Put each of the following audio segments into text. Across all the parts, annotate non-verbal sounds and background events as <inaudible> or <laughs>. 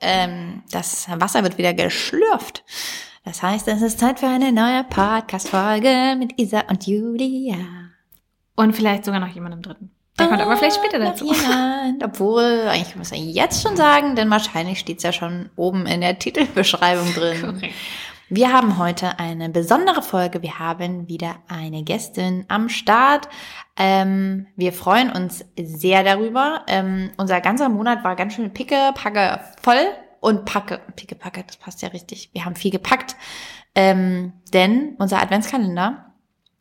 Ähm, das Wasser wird wieder geschlürft. Das heißt, es ist Zeit für eine neue Podcast-Folge mit Isa und Julia. Und vielleicht sogar noch jemandem dritten. Der kommt aber vielleicht später dazu. Jemand. Obwohl, eigentlich muss man jetzt schon sagen, denn wahrscheinlich steht's ja schon oben in der Titelbeschreibung drin. <laughs> Korrekt. Wir haben heute eine besondere Folge. Wir haben wieder eine Gästin am Start. Ähm, wir freuen uns sehr darüber. Ähm, unser ganzer Monat war ganz schön picke, packe voll und packe, picke, packe, das passt ja richtig. Wir haben viel gepackt, ähm, denn unser Adventskalender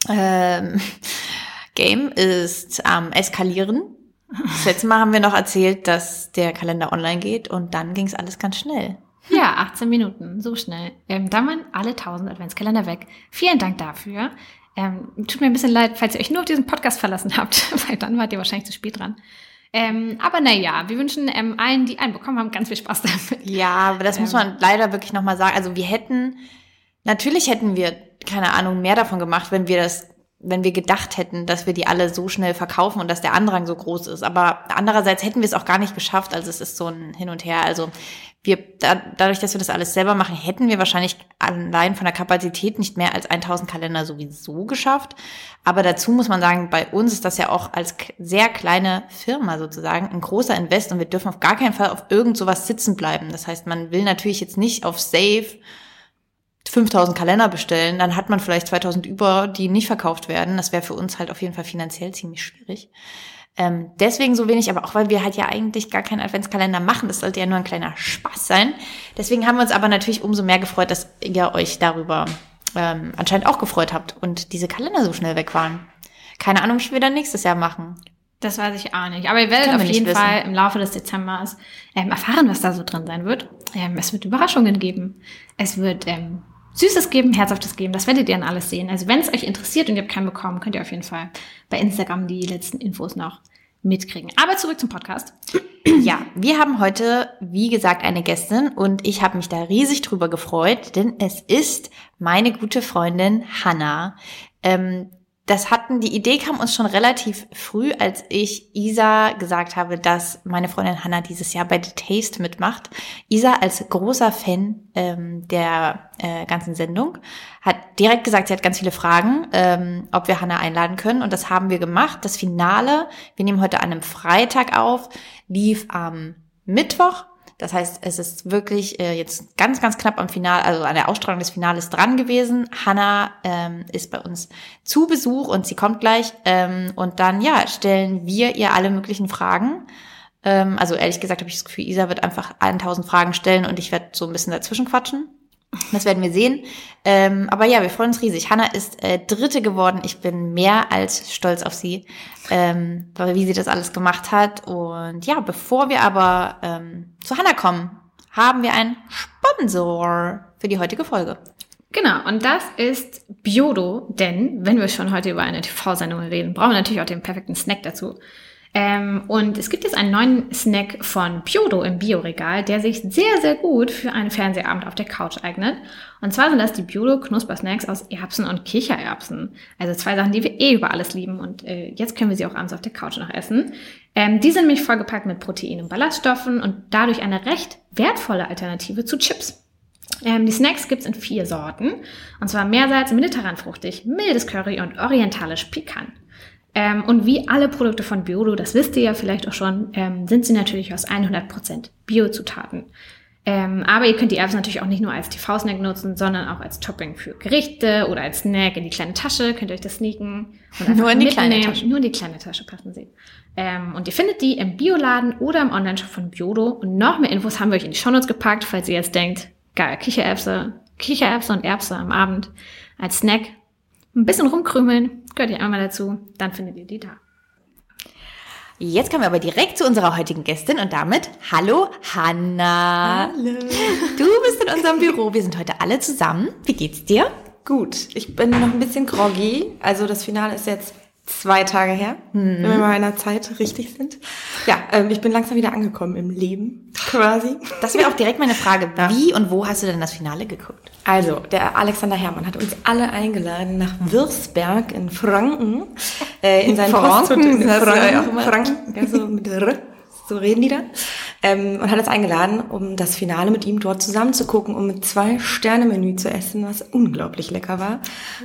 ähm, <laughs> Game ist am eskalieren. Das letzte Mal haben wir noch erzählt, dass der Kalender online geht und dann ging es alles ganz schnell. Ja, 18 Minuten, so schnell. Ähm, dann waren alle 1000 Adventskalender weg. Vielen Dank dafür. Ähm, tut mir ein bisschen leid, falls ihr euch nur auf diesen Podcast verlassen habt, <laughs> weil dann wart ihr wahrscheinlich zu spät dran. Ähm, aber naja, wir wünschen ähm, allen, die einen bekommen haben, ganz viel Spaß damit. Ja, aber das muss man leider wirklich nochmal sagen. Also wir hätten, natürlich hätten wir, keine Ahnung, mehr davon gemacht, wenn wir das wenn wir gedacht hätten, dass wir die alle so schnell verkaufen und dass der Andrang so groß ist. Aber andererseits hätten wir es auch gar nicht geschafft. Also es ist so ein Hin und Her. Also wir, da, dadurch, dass wir das alles selber machen, hätten wir wahrscheinlich allein von der Kapazität nicht mehr als 1000 Kalender sowieso geschafft. Aber dazu muss man sagen, bei uns ist das ja auch als sehr kleine Firma sozusagen ein großer Invest und wir dürfen auf gar keinen Fall auf irgend sowas sitzen bleiben. Das heißt, man will natürlich jetzt nicht auf Safe 5000 Kalender bestellen, dann hat man vielleicht 2000 über, die nicht verkauft werden. Das wäre für uns halt auf jeden Fall finanziell ziemlich schwierig. Ähm, deswegen so wenig, aber auch weil wir halt ja eigentlich gar keinen Adventskalender machen. Das sollte ja nur ein kleiner Spaß sein. Deswegen haben wir uns aber natürlich umso mehr gefreut, dass ihr euch darüber ähm, anscheinend auch gefreut habt und diese Kalender so schnell weg waren. Keine Ahnung, wie wir dann nächstes Jahr machen. Das weiß ich auch nicht. Aber ihr werdet auf jeden Fall im Laufe des Dezembers ähm, erfahren, was da so drin sein wird. Ähm, es wird Überraschungen geben. Es wird ähm, Süßes geben, Herzhaftes geben. Das werdet ihr dann alles sehen. Also wenn es euch interessiert und ihr habt keinen bekommen, könnt ihr auf jeden Fall bei Instagram die letzten Infos noch mitkriegen. Aber zurück zum Podcast. Ja, wir haben heute, wie gesagt, eine Gästin und ich habe mich da riesig drüber gefreut, denn es ist meine gute Freundin Hannah. Ähm, das hatten, die Idee kam uns schon relativ früh, als ich Isa gesagt habe, dass meine Freundin Hannah dieses Jahr bei The Taste mitmacht. Isa als großer Fan ähm, der äh, ganzen Sendung hat direkt gesagt, sie hat ganz viele Fragen, ähm, ob wir Hannah einladen können und das haben wir gemacht. Das Finale, wir nehmen heute an einem Freitag auf, lief am Mittwoch das heißt, es ist wirklich äh, jetzt ganz, ganz knapp am Final, also an der Ausstrahlung des Finales dran gewesen. Hanna ähm, ist bei uns zu Besuch und sie kommt gleich. Ähm, und dann, ja, stellen wir ihr alle möglichen Fragen. Ähm, also ehrlich gesagt habe ich das Gefühl, Isa wird einfach 1000 Fragen stellen und ich werde so ein bisschen dazwischen quatschen. Das werden wir sehen. Ähm, aber ja, wir freuen uns riesig. Hanna ist äh, Dritte geworden. Ich bin mehr als stolz auf sie, ähm, wie sie das alles gemacht hat. Und ja, bevor wir aber ähm, zu Hanna kommen, haben wir einen Sponsor für die heutige Folge. Genau, und das ist Biodo, denn wenn wir schon heute über eine TV-Sendung reden, brauchen wir natürlich auch den perfekten Snack dazu. Ähm, und es gibt jetzt einen neuen Snack von Piodo im Bioregal, der sich sehr, sehr gut für einen Fernsehabend auf der Couch eignet. Und zwar sind das die Biodo Knuspersnacks aus Erbsen und Kichererbsen. Also zwei Sachen, die wir eh über alles lieben und äh, jetzt können wir sie auch abends auf der Couch noch essen. Ähm, die sind nämlich vollgepackt mit Proteinen und Ballaststoffen und dadurch eine recht wertvolle Alternative zu Chips. Ähm, die Snacks gibt's in vier Sorten. Und zwar Meersalz, mediterran fruchtig, mildes Curry und orientalisch pikant. Ähm, und wie alle Produkte von Biodo, das wisst ihr ja vielleicht auch schon, ähm, sind sie natürlich aus 100% Biozutaten. Ähm, aber ihr könnt die Erbsen natürlich auch nicht nur als TV-Snack nutzen, sondern auch als Topping für Gerichte oder als Snack in die kleine Tasche. Könnt ihr euch das sneaken. Und Nur in die mitnehmen. kleine Tasche. Nur in die kleine Tasche passen sie. Ähm, und ihr findet die im Bioladen oder im Online-Shop von Biodo. Und noch mehr Infos haben wir euch in die Shownotes gepackt, falls ihr jetzt denkt, geil, Kichererbse, Kichererbse und Erbse am Abend als Snack. Ein bisschen rumkrümeln, gehört ihr einmal dazu, dann findet ihr die da. Jetzt kommen wir aber direkt zu unserer heutigen Gästin und damit Hallo Hanna. Hallo. Du bist in unserem Büro. Wir sind heute alle zusammen. Wie geht's dir? Gut, ich bin noch ein bisschen groggy. Also das Finale ist jetzt zwei Tage her, wenn wir mal in der Zeit richtig sind. Ja, ähm, ich bin langsam wieder angekommen im Leben, quasi. Das wäre auch direkt meine Frage. Wie und wo hast du denn das Finale geguckt? Also, der Alexander Herrmann hat uns alle eingeladen nach Würzberg in Franken. Äh, in seinen Franken, ja Franken, immer. Franken, <laughs> ja, so mit R, so reden die da. Ähm, und hat uns eingeladen, um das Finale mit ihm dort zusammen zu gucken, um mit zwei Sterne Menü zu essen, was unglaublich lecker war.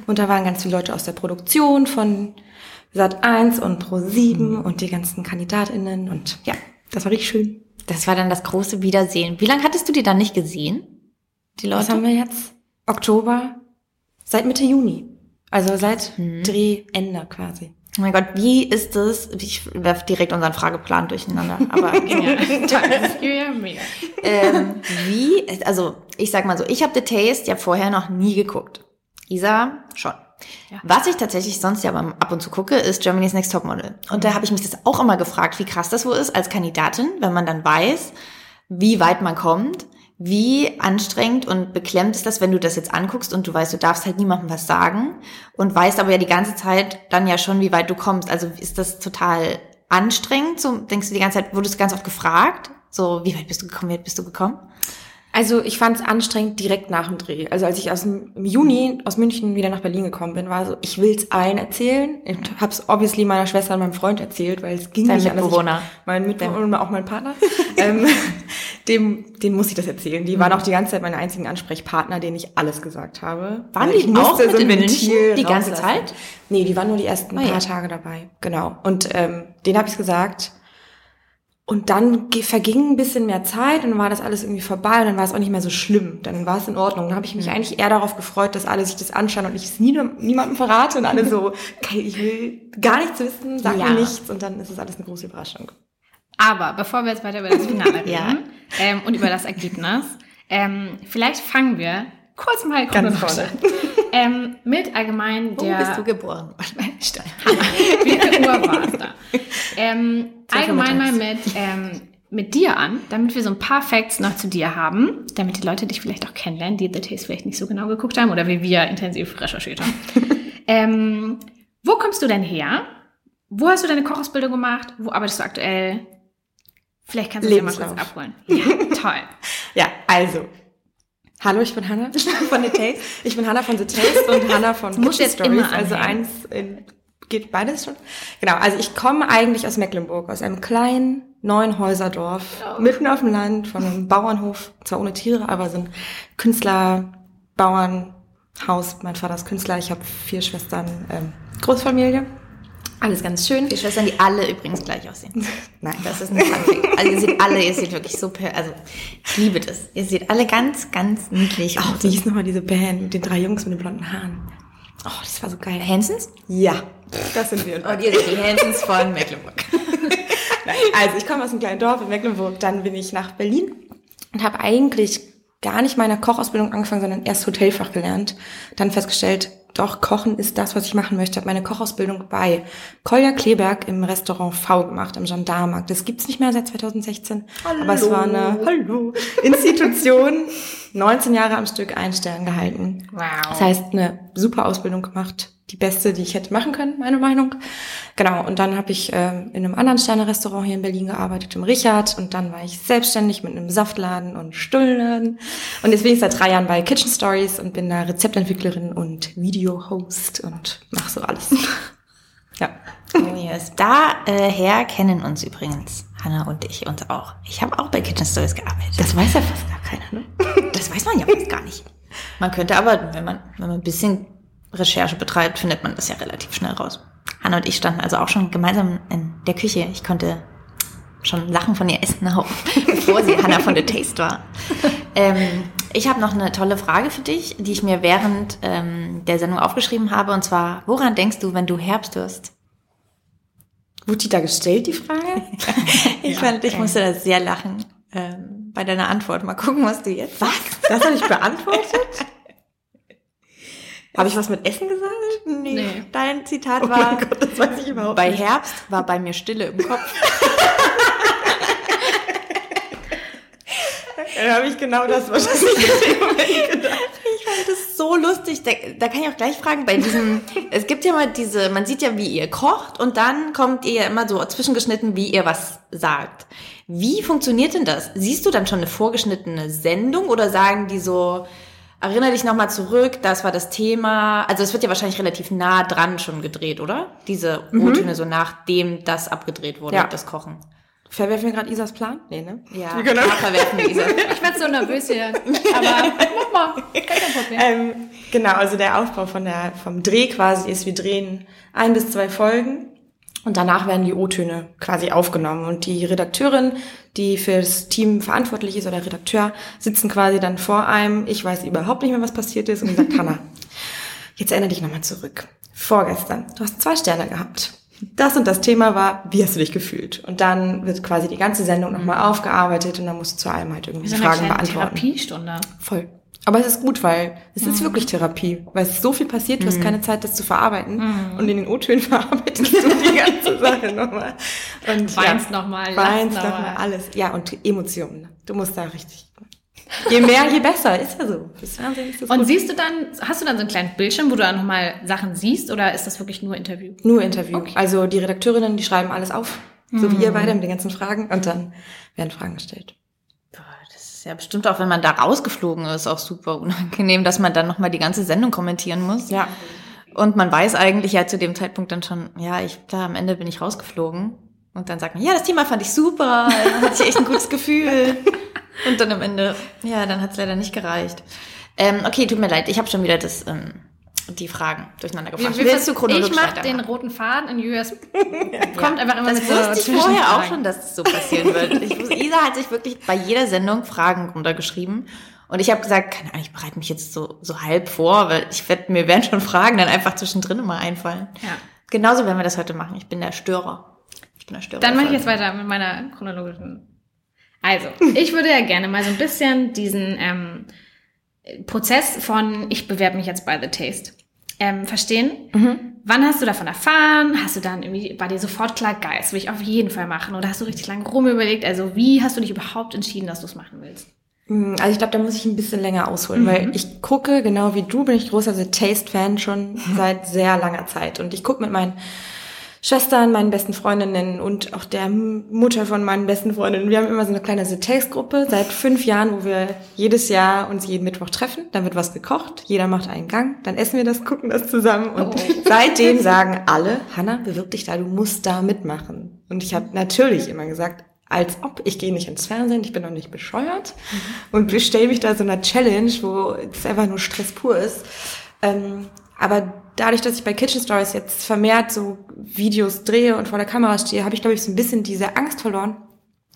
Und da waren ganz viele Leute aus der Produktion von Sat 1 und Pro 7 mhm. und die ganzen KandidatInnen und ja, das war richtig schön. Das war dann das große Wiedersehen. Wie lange hattest du die dann nicht gesehen? Die Leute? Was haben wir jetzt? Oktober? Seit Mitte Juni. Also seit hm. Drehende quasi. Oh mein Gott, wie ist es? Ich werfe direkt unseren Frageplan durcheinander. Aber ja, toll. mega. Ähm, wie, also ich sag mal so, ich habe The Taste ja vorher noch nie geguckt. Isa schon. Ja. Was ich tatsächlich sonst ja ab und zu gucke, ist Germany's Next Topmodel. Und da habe ich mich das auch immer gefragt, wie krass das wohl ist als Kandidatin, wenn man dann weiß, wie weit man kommt wie anstrengend und beklemmt ist das, wenn du das jetzt anguckst und du weißt, du darfst halt niemandem was sagen und weißt aber ja die ganze Zeit dann ja schon, wie weit du kommst. Also ist das total anstrengend? So denkst du die ganze Zeit, wurdest du ganz oft gefragt? So, wie weit bist du gekommen, wie weit bist du gekommen? Also ich fand es anstrengend direkt nach dem Dreh. Also als ich aus dem, im Juni aus München wieder nach Berlin gekommen bin, war so, ich will's allen erzählen. Ich hab's obviously meiner Schwester und meinem Freund erzählt, weil es ging Dein nicht Mitbewohner. anders. Ich, mein Mitbewohner und auch mein Partner. <laughs> ähm, dem, den muss ich das erzählen. Die waren mhm. auch die ganze Zeit meine einzigen Ansprechpartner, denen ich alles gesagt habe. Waren die auch mit so in München die ganze Zeit? Nee, die waren nur die ersten oh, paar ja. Tage dabei. Genau. Und ähm, denen habe ich gesagt und dann verging ein bisschen mehr Zeit und dann war das alles irgendwie vorbei und dann war es auch nicht mehr so schlimm. Dann war es in Ordnung. Dann habe ich mich eigentlich eher darauf gefreut, dass alle sich das anschauen und ich es nie, niemandem verrate und alle so, <laughs> okay, ich will gar nichts wissen, sag ja. mir nichts und dann ist es alles eine große Überraschung. Aber bevor wir jetzt weiter über das Finale <laughs> reden ja. ähm, und über das Ergebnis, ähm, vielleicht fangen wir kurz mal chronologisch an. Ähm, mit allgemein der... Wo bist du geboren? <laughs> <laughs> Viel Uhr war es da? Ähm, allgemein mal mit, ähm, mit dir an, damit wir so ein paar Facts noch zu dir haben, damit die Leute dich vielleicht auch kennenlernen, die The Taste vielleicht nicht so genau geguckt haben oder wie wir intensiv recherchiert haben. <laughs> ähm, wo kommst du denn her? Wo hast du deine Kochausbildung gemacht? Wo arbeitest du aktuell? Vielleicht kannst du dich mal kurz abholen. Ja, toll. ja, also, Hallo, ich bin Hanna <laughs> von The Taste. Ich bin Hanna von The Taste und <laughs> Hanna von Kitchen Stories. Also eins in geht beides schon? Genau, also ich komme eigentlich aus Mecklenburg, aus einem kleinen neuen Häuserdorf, oh. mitten auf dem Land, von einem Bauernhof, zwar ohne Tiere, aber so ein Künstler, Bauernhaus. Mein Vater ist Künstler, ich habe vier Schwestern, ähm, Großfamilie. Alles ganz schön. Die Schwestern, die alle übrigens gleich aussehen. <laughs> Nein, das ist ein Funfact. Also ihr seht alle, ihr seht wirklich super, also ich liebe das. Ihr seht alle ganz, ganz niedlich aus. Oh, wie hieß nochmal diese Band mit den drei Jungs mit den blonden Haaren? Oh, das war so geil. Hansons? Ja, das sind wir. Und ihr seid die Hansons von Mecklenburg. <laughs> Nein, also ich komme aus einem kleinen Dorf in Mecklenburg, dann bin ich nach Berlin und habe eigentlich gar nicht meine Kochausbildung angefangen, sondern erst Hotelfach gelernt. Dann festgestellt, doch, Kochen ist das, was ich machen möchte. Habe meine Kochausbildung bei Kolja Kleberg im Restaurant V gemacht, im Gendarmarkt. Das gibt's nicht mehr seit 2016. Hallo. Aber es war eine Hallo. <laughs> Institution. 19 Jahre am Stück ein Stern gehalten. Wow. Das heißt, eine super Ausbildung gemacht die beste, die ich hätte machen können, meine Meinung. Genau, und dann habe ich äh, in einem anderen Sterne-Restaurant hier in Berlin gearbeitet, im Richard, und dann war ich selbstständig mit einem Saftladen und Stullenladen. Und jetzt bin ich seit drei Jahren bei Kitchen Stories und bin da Rezeptentwicklerin und Video-Host und mache so alles. <laughs> ja. Yes. Daher äh, kennen uns übrigens Hanna und ich uns auch. Ich habe auch bei Kitchen Stories gearbeitet. Das weiß ja fast gar keiner, ne? Das weiß man ja fast gar nicht. Man könnte aber, wenn man, wenn man ein bisschen Recherche betreibt, findet man das ja relativ schnell raus. Hanna und ich standen also auch schon gemeinsam in der Küche. Ich konnte schon Lachen von ihr essen, <laughs> bevor sie Hanna von The Taste war. Ähm, ich habe noch eine tolle Frage für dich, die ich mir während ähm, der Sendung aufgeschrieben habe. Und zwar, woran denkst du, wenn du Herbst wirst? Wurde die da gestellt, die Frage? <laughs> ich ja, fand, ich musste da sehr lachen ähm, bei deiner Antwort. Mal gucken, was du jetzt Was? Das habe ich beantwortet? Habe ich was mit Essen gesagt? Nee. nee. Dein Zitat oh war, Gott, das weiß ich überhaupt bei nicht. Herbst war bei mir Stille im Kopf. <laughs> Dann habe ich genau das wahrscheinlich gedacht. Ich fand das so lustig. Da, da kann ich auch gleich fragen, bei diesem, es gibt ja mal diese, man sieht ja, wie ihr kocht und dann kommt ihr ja immer so zwischengeschnitten, wie ihr was sagt. Wie funktioniert denn das? Siehst du dann schon eine vorgeschnittene Sendung oder sagen die so, Erinnere dich nochmal zurück, das war das Thema. Also es wird ja wahrscheinlich relativ nah dran schon gedreht, oder? Diese mhm. O-Töne, so nachdem das abgedreht wurde, ja. das Kochen. Verwerfen wir gerade Isas Plan? Nee, ne? Ja, Wir können klar verwerfen wir Isa. Ich werde so nervös hier. Aber mach mal. Kein Problem. Ähm, genau, also der Aufbau von der, vom Dreh quasi ist, wir drehen ein bis zwei Folgen und danach werden die O-Töne quasi aufgenommen und die Redakteurin, die fürs Team verantwortlich ist oder Redakteur, sitzen quasi dann vor einem. Ich weiß überhaupt nicht mehr, was passiert ist und die sagt, Hanna, jetzt erinnere dich nochmal zurück. Vorgestern, du hast zwei Sterne gehabt. Das und das Thema war, wie hast du dich gefühlt? Und dann wird quasi die ganze Sendung nochmal aufgearbeitet und dann musst du zu allem halt irgendwie so eine Fragen beantworten. Therapiestunde. Voll. Aber es ist gut, weil es ist wirklich Therapie, weil es ist so viel passiert, du hast keine Zeit, das zu verarbeiten. Und in den O-Tönen <laughs> verarbeitest du die ganze <laughs> Sache nochmal. Und Weinst noch mal, lachst Weinst noch nochmal, mal. alles. Ja, und Emotionen. Du musst da richtig. Je mehr, je besser, ist ja so. Fernsehen ist das Und gut. siehst du dann, hast du dann so einen kleinen Bildschirm, wo du dann nochmal Sachen siehst oder ist das wirklich nur Interview? Nur Interview. Also die Redakteurinnen, die schreiben alles auf. So wie ihr beide mit den ganzen Fragen. Und dann werden Fragen gestellt. Ist ja bestimmt auch, wenn man da rausgeflogen ist, auch super unangenehm, dass man dann nochmal die ganze Sendung kommentieren muss. Ja. Und man weiß eigentlich ja zu dem Zeitpunkt dann schon, ja, ich, klar, am Ende bin ich rausgeflogen. Und dann sagt man, ja, das Thema fand ich super, <laughs> hatte ich echt ein gutes Gefühl. Und dann am Ende, ja, dann hat es leider nicht gereicht. Ähm, okay, tut mir leid, ich habe schon wieder das, ähm, die Fragen durcheinander gefragt. Willst du chronologisch ich mache den roten Faden in US. <laughs> Kommt einfach immer Das mit so wusste ich vorher auch schon, dass es so passieren wird. Ich wusste, Isa hat sich wirklich bei jeder Sendung Fragen runtergeschrieben. Und ich habe gesagt, keine Ahnung, ich bereite mich jetzt so, so halb vor, weil ich werd, mir werden schon Fragen dann einfach zwischendrin immer einfallen. Ja. Genauso werden wir das heute machen. Ich bin der Störer. Ich bin der Störer. Dann mache ich jetzt weiter mit meiner chronologischen. Also, ich würde ja gerne mal so ein bisschen diesen ähm, Prozess von ich bewerbe mich jetzt bei The Taste ähm, verstehen. Wann hast du davon erfahren? Hast du dann irgendwie, war dir sofort klar, geil, das will ich auf jeden Fall machen? Oder hast du richtig lange rumüberlegt? Also, wie hast du dich überhaupt entschieden, dass du es machen willst? Mm, Also ich glaube, da muss ich ein bisschen länger ausholen, weil ich gucke, genau wie du, bin ich großer The Taste-Fan schon <laughs> seit sehr langer Zeit. Und ich gucke mit meinen Schwestern, meinen besten Freundinnen und auch der Mutter von meinen besten Freundinnen. Wir haben immer so eine kleine The Taste-Gruppe seit fünf Jahren, wo wir jedes Jahr uns jeden Mittwoch treffen. Dann wird was gekocht, jeder macht einen Gang, dann essen wir das, gucken das zusammen. Und <laughs> seitdem sagen alle, Hanna, bewirb dich da, du musst da mitmachen. Und ich habe natürlich immer gesagt, als ob ich gehe nicht ins Fernsehen, ich bin noch nicht bescheuert und stelle mich da so einer Challenge, wo es einfach nur Stress pur ist. Ähm, aber dadurch, dass ich bei Kitchen Stories jetzt vermehrt so Videos drehe und vor der Kamera stehe, habe ich, glaube ich, so ein bisschen diese Angst verloren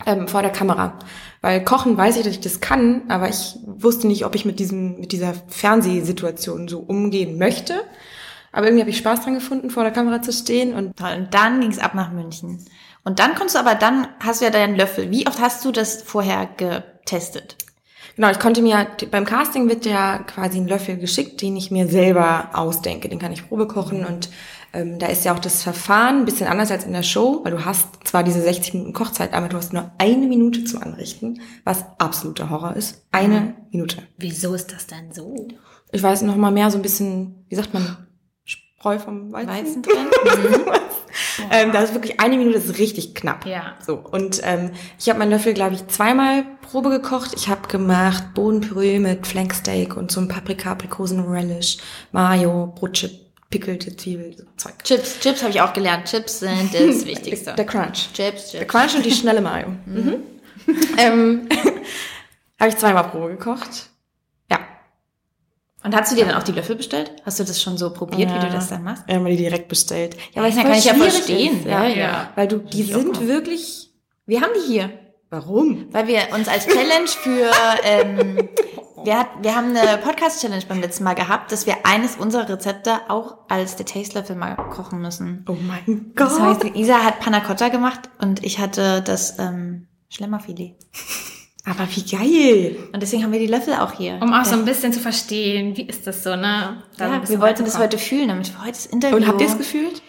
ähm, vor der Kamera. Weil Kochen weiß ich, dass ich das kann, aber ich wusste nicht, ob ich mit diesem, mit dieser Fernsehsituation so umgehen möchte. Aber irgendwie habe ich Spaß dran gefunden, vor der Kamera zu stehen und Toll. Und dann ging es ab nach München. Und dann konntest du aber, dann hast du ja deinen Löffel. Wie oft hast du das vorher getestet? Genau, ich konnte mir, beim Casting wird ja quasi ein Löffel geschickt, den ich mir selber ausdenke. Den kann ich Probe kochen und ähm, da ist ja auch das Verfahren ein bisschen anders als in der Show, weil du hast zwar diese 60 Minuten Kochzeit, aber du hast nur eine Minute zum Anrichten, was absoluter Horror ist. Eine Minute. Wieso ist das denn so? Ich weiß noch mal mehr so ein bisschen, wie sagt man, Spreu vom Weizen? Weizen drin? <laughs> Ähm, da ist wirklich eine Minute, das ist richtig knapp. Ja. So. Und ähm, ich habe meinen Löffel, glaube ich, zweimal Probe gekocht. Ich habe gemacht Bohnenpüree mit Flanksteak und so ein Paprika, Aprikosen, Relish, Mayo, Brotchip, pickelte Zwiebel, so Zeug. Chips, Chips habe ich auch gelernt. Chips sind das <laughs> Wichtigste. Der Crunch. Chips, Der Chips. Crunch und die schnelle Mayo. Mhm. <laughs> ähm, <laughs> habe ich zweimal Probe gekocht. Ja. Und hast du dir dann auch die Löffel bestellt? Hast du das schon so probiert, wie du das dann machst? Wir haben die direkt bestellt. Ja, Ja, es kann ich ja verstehen. Ja, ja, ja. Weil du, die Ich auch sind mal. wirklich, Wir haben die hier. warum? Weil wir uns als Challenge für, ähm, wir, hat, wir haben eine Podcast-Challenge beim letzten Mal gehabt, dass wir eines unserer Rezepte auch als der Tastelöffel mal kochen müssen. Oh mein Gott. Das heißt, Isa hat Panna Cotta gemacht und ich hatte das ähm, Schlemmerfilet. Aber wie geil. Und deswegen haben wir die Löffel auch hier. Um auch so ein bisschen zu verstehen, wie ist das so, ne? Da ja, wir wollten das heute fühlen, damit wir heute das Interview... Und habt ihr es gefühlt?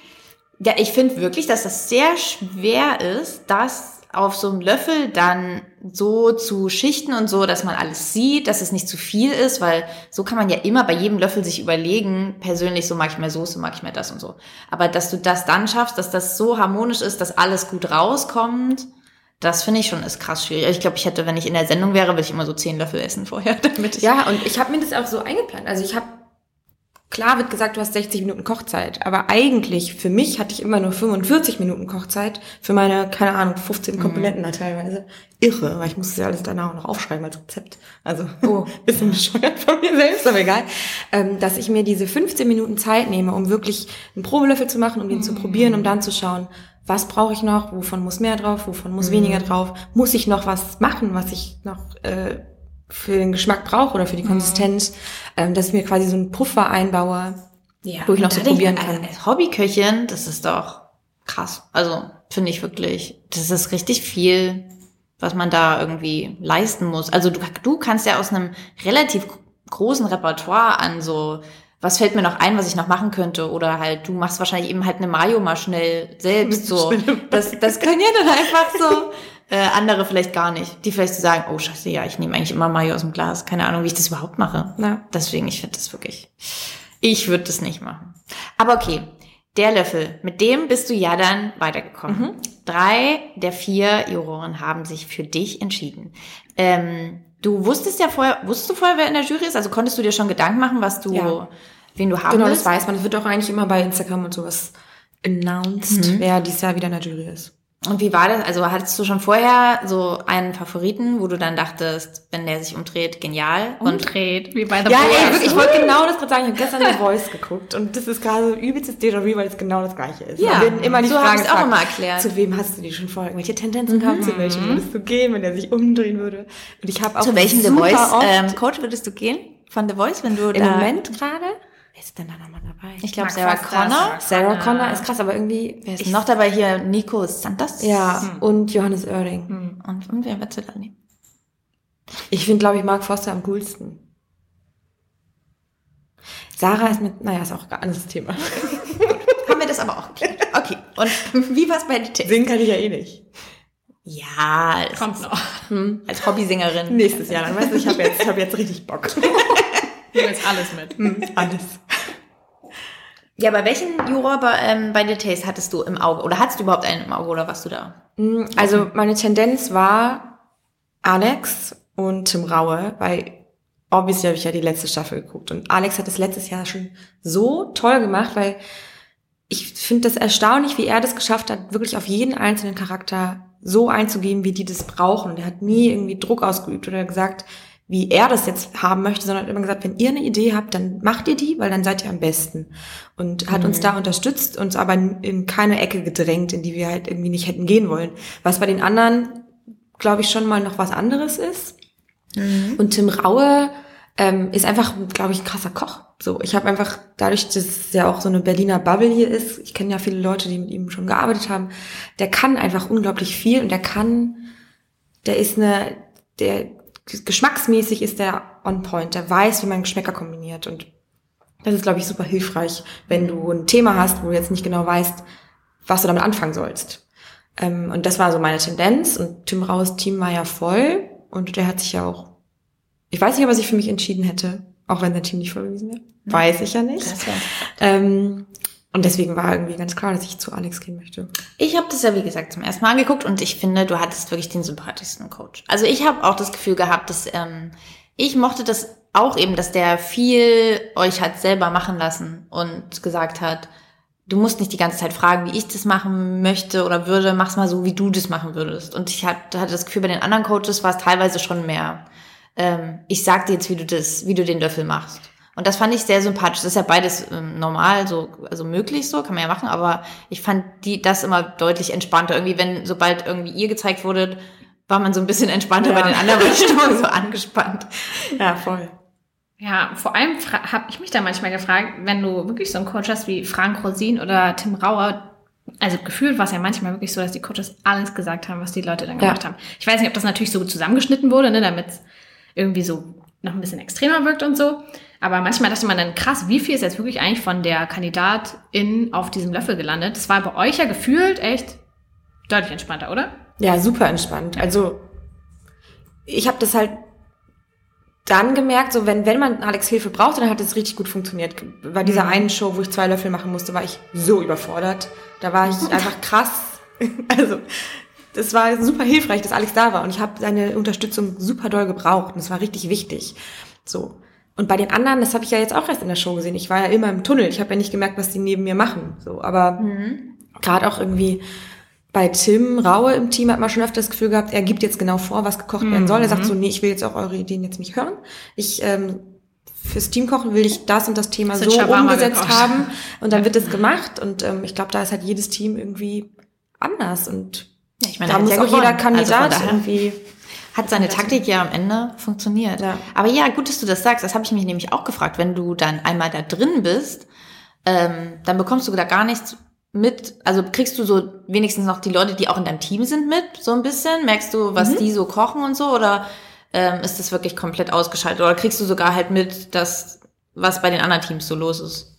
Ja, ich finde wirklich, dass das sehr schwer ist, das auf so einem Löffel dann so zu schichten und so, dass man alles sieht, dass es nicht zu viel ist, weil so kann man ja immer bei jedem Löffel sich überlegen, persönlich, so mag ich mehr Soße, mag ich mehr das und so. Aber dass du das dann schaffst, dass das so harmonisch ist, dass alles gut rauskommt, das finde ich schon ist krass schwierig. Ich glaube, ich hätte, wenn ich in der Sendung wäre, würde ich immer so zehn Löffel essen vorher, <laughs> damit ich Ja, und ich habe mir das auch so eingeplant. Also ich habe klar wird gesagt, du hast 60 Minuten Kochzeit, aber eigentlich für mich hatte ich immer nur 45 Minuten Kochzeit für meine, keine Ahnung, 15 Mhm. Komponenten da teilweise. Irre, weil ich musste ja alles danach auch noch aufschreiben als Rezept. Also, Oh. <laughs> bisschen bescheuert von mir selbst, aber egal. Ähm, dass ich mir diese 15 Minuten Zeit nehme, um wirklich einen Probelöffel zu machen, um den zu probieren, um dann zu schauen, was brauche ich noch, wovon muss mehr drauf, wovon muss weniger drauf, muss ich noch was machen, was ich noch äh, für den Geschmack brauche oder für die Konsistenz, ähm, dass ich mir quasi so einen Puffer einbaue, Ja, wo ich noch so probieren ich, kann. Als Hobbyköchin, das ist doch krass. Also finde ich wirklich, das ist richtig viel, was man da irgendwie leisten muss. Also du, du kannst ja aus einem relativ großen Repertoire an so, was fällt mir noch ein, was ich noch machen könnte? Oder halt, du machst wahrscheinlich eben halt eine Mayo mal schnell selbst so. <laughs> Das, das können ja dann einfach so. <laughs> Äh, andere vielleicht gar nicht. Die vielleicht so sagen, oh scheiße, ja, ich nehme eigentlich immer Mayo aus dem Glas. Keine Ahnung, wie ich das überhaupt mache. Ja. Deswegen, ich finde das wirklich. Ich würde das nicht machen. Aber okay, der Löffel, mit dem bist du ja dann weitergekommen. Drei der vier Juroren haben sich für dich entschieden. Ähm, du wusstest ja vorher, wusstest du vorher, wer in der Jury ist? Also konntest du dir schon Gedanken machen, was du, Ja. wen du haben Genau, das willst? weiß man. Das wird auch eigentlich immer bei Instagram und sowas announced, wer dieses Jahr wieder in der Jury ist. Und wie war das? Also hattest du schon vorher so einen Favoriten, wo du dann dachtest, wenn der sich umdreht, genial? Und dreht, wie bei The Ja, Voice. ey, wirklich, ich wollte genau das gerade sagen. Ich habe gestern The Voice geguckt und das ist gerade so übelstes Déjà-vu, weil es genau das Gleiche ist. Ja, werden immer die so hab Fragen ich's auch immer erklärt. Zu wem hast du die schon vorher? Welche Tendenzen kamen zu welchem würdest du gehen, wenn der sich umdrehen würde? Und ich habe auch zu welchem The Voice ähm, Coach würdest du gehen? Von The Voice, wenn du im da, Moment gerade, wer ist denn da nochmal dabei? Ich glaube Sarah Connor. Sarah Connor. Ist krass, aber irgendwie Wer ist denn noch dabei hier? Nico Santos. ja und Johannes Oerding. Und, und wer wird du da nehmen? Ich finde, glaube ich, Mark Foster am coolsten. Sarah ist mit, naja, ist auch ein anderes Thema. <laughs> Haben wir das aber auch geklärt. Okay. Und <laughs> wie war's bei dir? Singen kann ich ja eh nicht. Ja, das Kommt noch. als Hobbysängerin. Nächstes Jahr, dann weißt du, ich habe jetzt, ich hab jetzt richtig Bock. <laughs> Du jetzt alles mit. Alles. Ja, bei welchen Juror bei, ähm, bei The Taste hattest du im Auge? Oder hattest du überhaupt einen im Auge oder warst du da? Also meine Tendenz war Alex und Tim Raue, weil obviously habe ich ja die letzte Staffel geguckt und Alex hat das letztes Jahr schon so toll gemacht, weil ich finde das erstaunlich, wie er das geschafft hat, wirklich auf jeden einzelnen Charakter so einzugehen, wie die das brauchen. Der hat nie irgendwie Druck ausgeübt oder gesagt, wie er das jetzt haben möchte, sondern hat immer gesagt, wenn ihr eine Idee habt, dann macht ihr die, weil dann seid ihr am besten. Und hat uns da unterstützt, uns aber in keine Ecke gedrängt, in die wir halt irgendwie nicht hätten gehen wollen. Was bei den anderen, glaube ich, schon mal noch was anderes ist. Und Tim Raue ähm, ist einfach, glaube ich, ein krasser Koch. So, ich habe einfach dadurch, dass es ja auch so eine Berliner Bubble hier ist, ich kenne ja viele Leute, die mit ihm schon gearbeitet haben, der kann einfach unglaublich viel und der kann, der ist eine, der geschmacksmäßig ist der on point, der weiß, wie man Geschmäcker kombiniert und das ist, glaube ich, super hilfreich, wenn du ein Thema hast, wo du jetzt nicht genau weißt, was du damit anfangen sollst. Ähm, und das war so meine Tendenz und Tim Raues Team war ja voll und der hat sich ja auch, ich weiß nicht, ob er sich für mich entschieden hätte, auch wenn sein Team nicht voll gewesen wäre. Weiß ich ja nicht. Ähm, und deswegen war irgendwie ganz klar, dass ich zu Alex gehen möchte. Ich habe das ja, wie gesagt, zum ersten Mal angeguckt und ich finde, du hattest wirklich den sympathischsten Coach. Also ich habe auch das Gefühl gehabt, dass ähm, ich mochte das auch eben, dass der viel euch hat selber machen lassen und gesagt hat, du musst nicht die ganze Zeit fragen, wie ich das machen möchte oder würde, mach's mal so, wie du das machen würdest. Und ich hatte, das Gefühl, bei den anderen Coaches war es teilweise schon mehr, ähm, ich sag dir jetzt, wie du das, wie du den Löffel machst. Und das fand ich sehr sympathisch. Das ist ja beides ähm, normal, so, also möglich so, kann man ja machen, aber ich fand die, das immer deutlich entspannter. Irgendwie, wenn, sobald irgendwie ihr gezeigt wurde, war man so ein bisschen entspannter, Ja. bei den anderen war die Stimmung so angespannt. Ja, voll. Ja, vor allem habe ich mich da manchmal gefragt, wenn du wirklich so einen Coach hast wie Frank Rosin oder Tim Rauer, also gefühlt war es ja manchmal wirklich so, dass die Coaches alles gesagt haben, was die Leute dann Ja. gemacht haben. Ich weiß nicht, ob das natürlich so zusammengeschnitten wurde, ne, damit es irgendwie so noch ein bisschen extremer wirkt und so. Aber manchmal dachte man dann, krass, wie viel ist jetzt wirklich eigentlich von der Kandidatin auf diesem Löffel gelandet? Das war bei euch ja gefühlt echt deutlich entspannter, oder? Ja, super entspannt. Also ich habe das halt dann gemerkt, so wenn, wenn man Alex Hilfe brauchte, dann hat es richtig gut funktioniert. Bei dieser einen Show, wo ich zwei Löffel machen musste, war ich so überfordert. Da war ich einfach krass. <laughs> Also das war super hilfreich, dass Alex da war und ich habe seine Unterstützung super doll gebraucht und es war richtig wichtig. So. Und bei den anderen, das habe ich ja jetzt auch erst in der Show gesehen. Ich war ja immer im Tunnel. Ich habe ja nicht gemerkt, was die neben mir machen. So, aber Mhm. gerade auch irgendwie bei Tim Raue im Team hat man schon öfter das Gefühl gehabt, er gibt jetzt genau vor, was gekocht werden soll. Er sagt so, nee, ich will jetzt auch eure Ideen jetzt nicht hören. Ich ähm, fürs Teamkochen will ich das und das Thema wird so umgesetzt gekocht. haben und dann wird es gemacht. Und ähm, ich glaube, da ist halt jedes Team irgendwie anders und Ja, ich meine, da muss ja auch jeder gewonnen. Also Kandidat daher- irgendwie. Hat seine Taktik ja am Ende funktioniert. Ja. Aber ja, gut, dass du das sagst. Das habe ich mich nämlich auch gefragt. Wenn du dann einmal da drin bist, ähm, dann bekommst du da gar nichts mit. Also kriegst du so wenigstens noch die Leute, die auch in deinem Team sind, mit, so ein bisschen? Merkst du, was die so kochen und so? Oder ähm, ist das wirklich komplett ausgeschaltet? Oder kriegst du sogar halt mit, dass was bei den anderen Teams so los ist?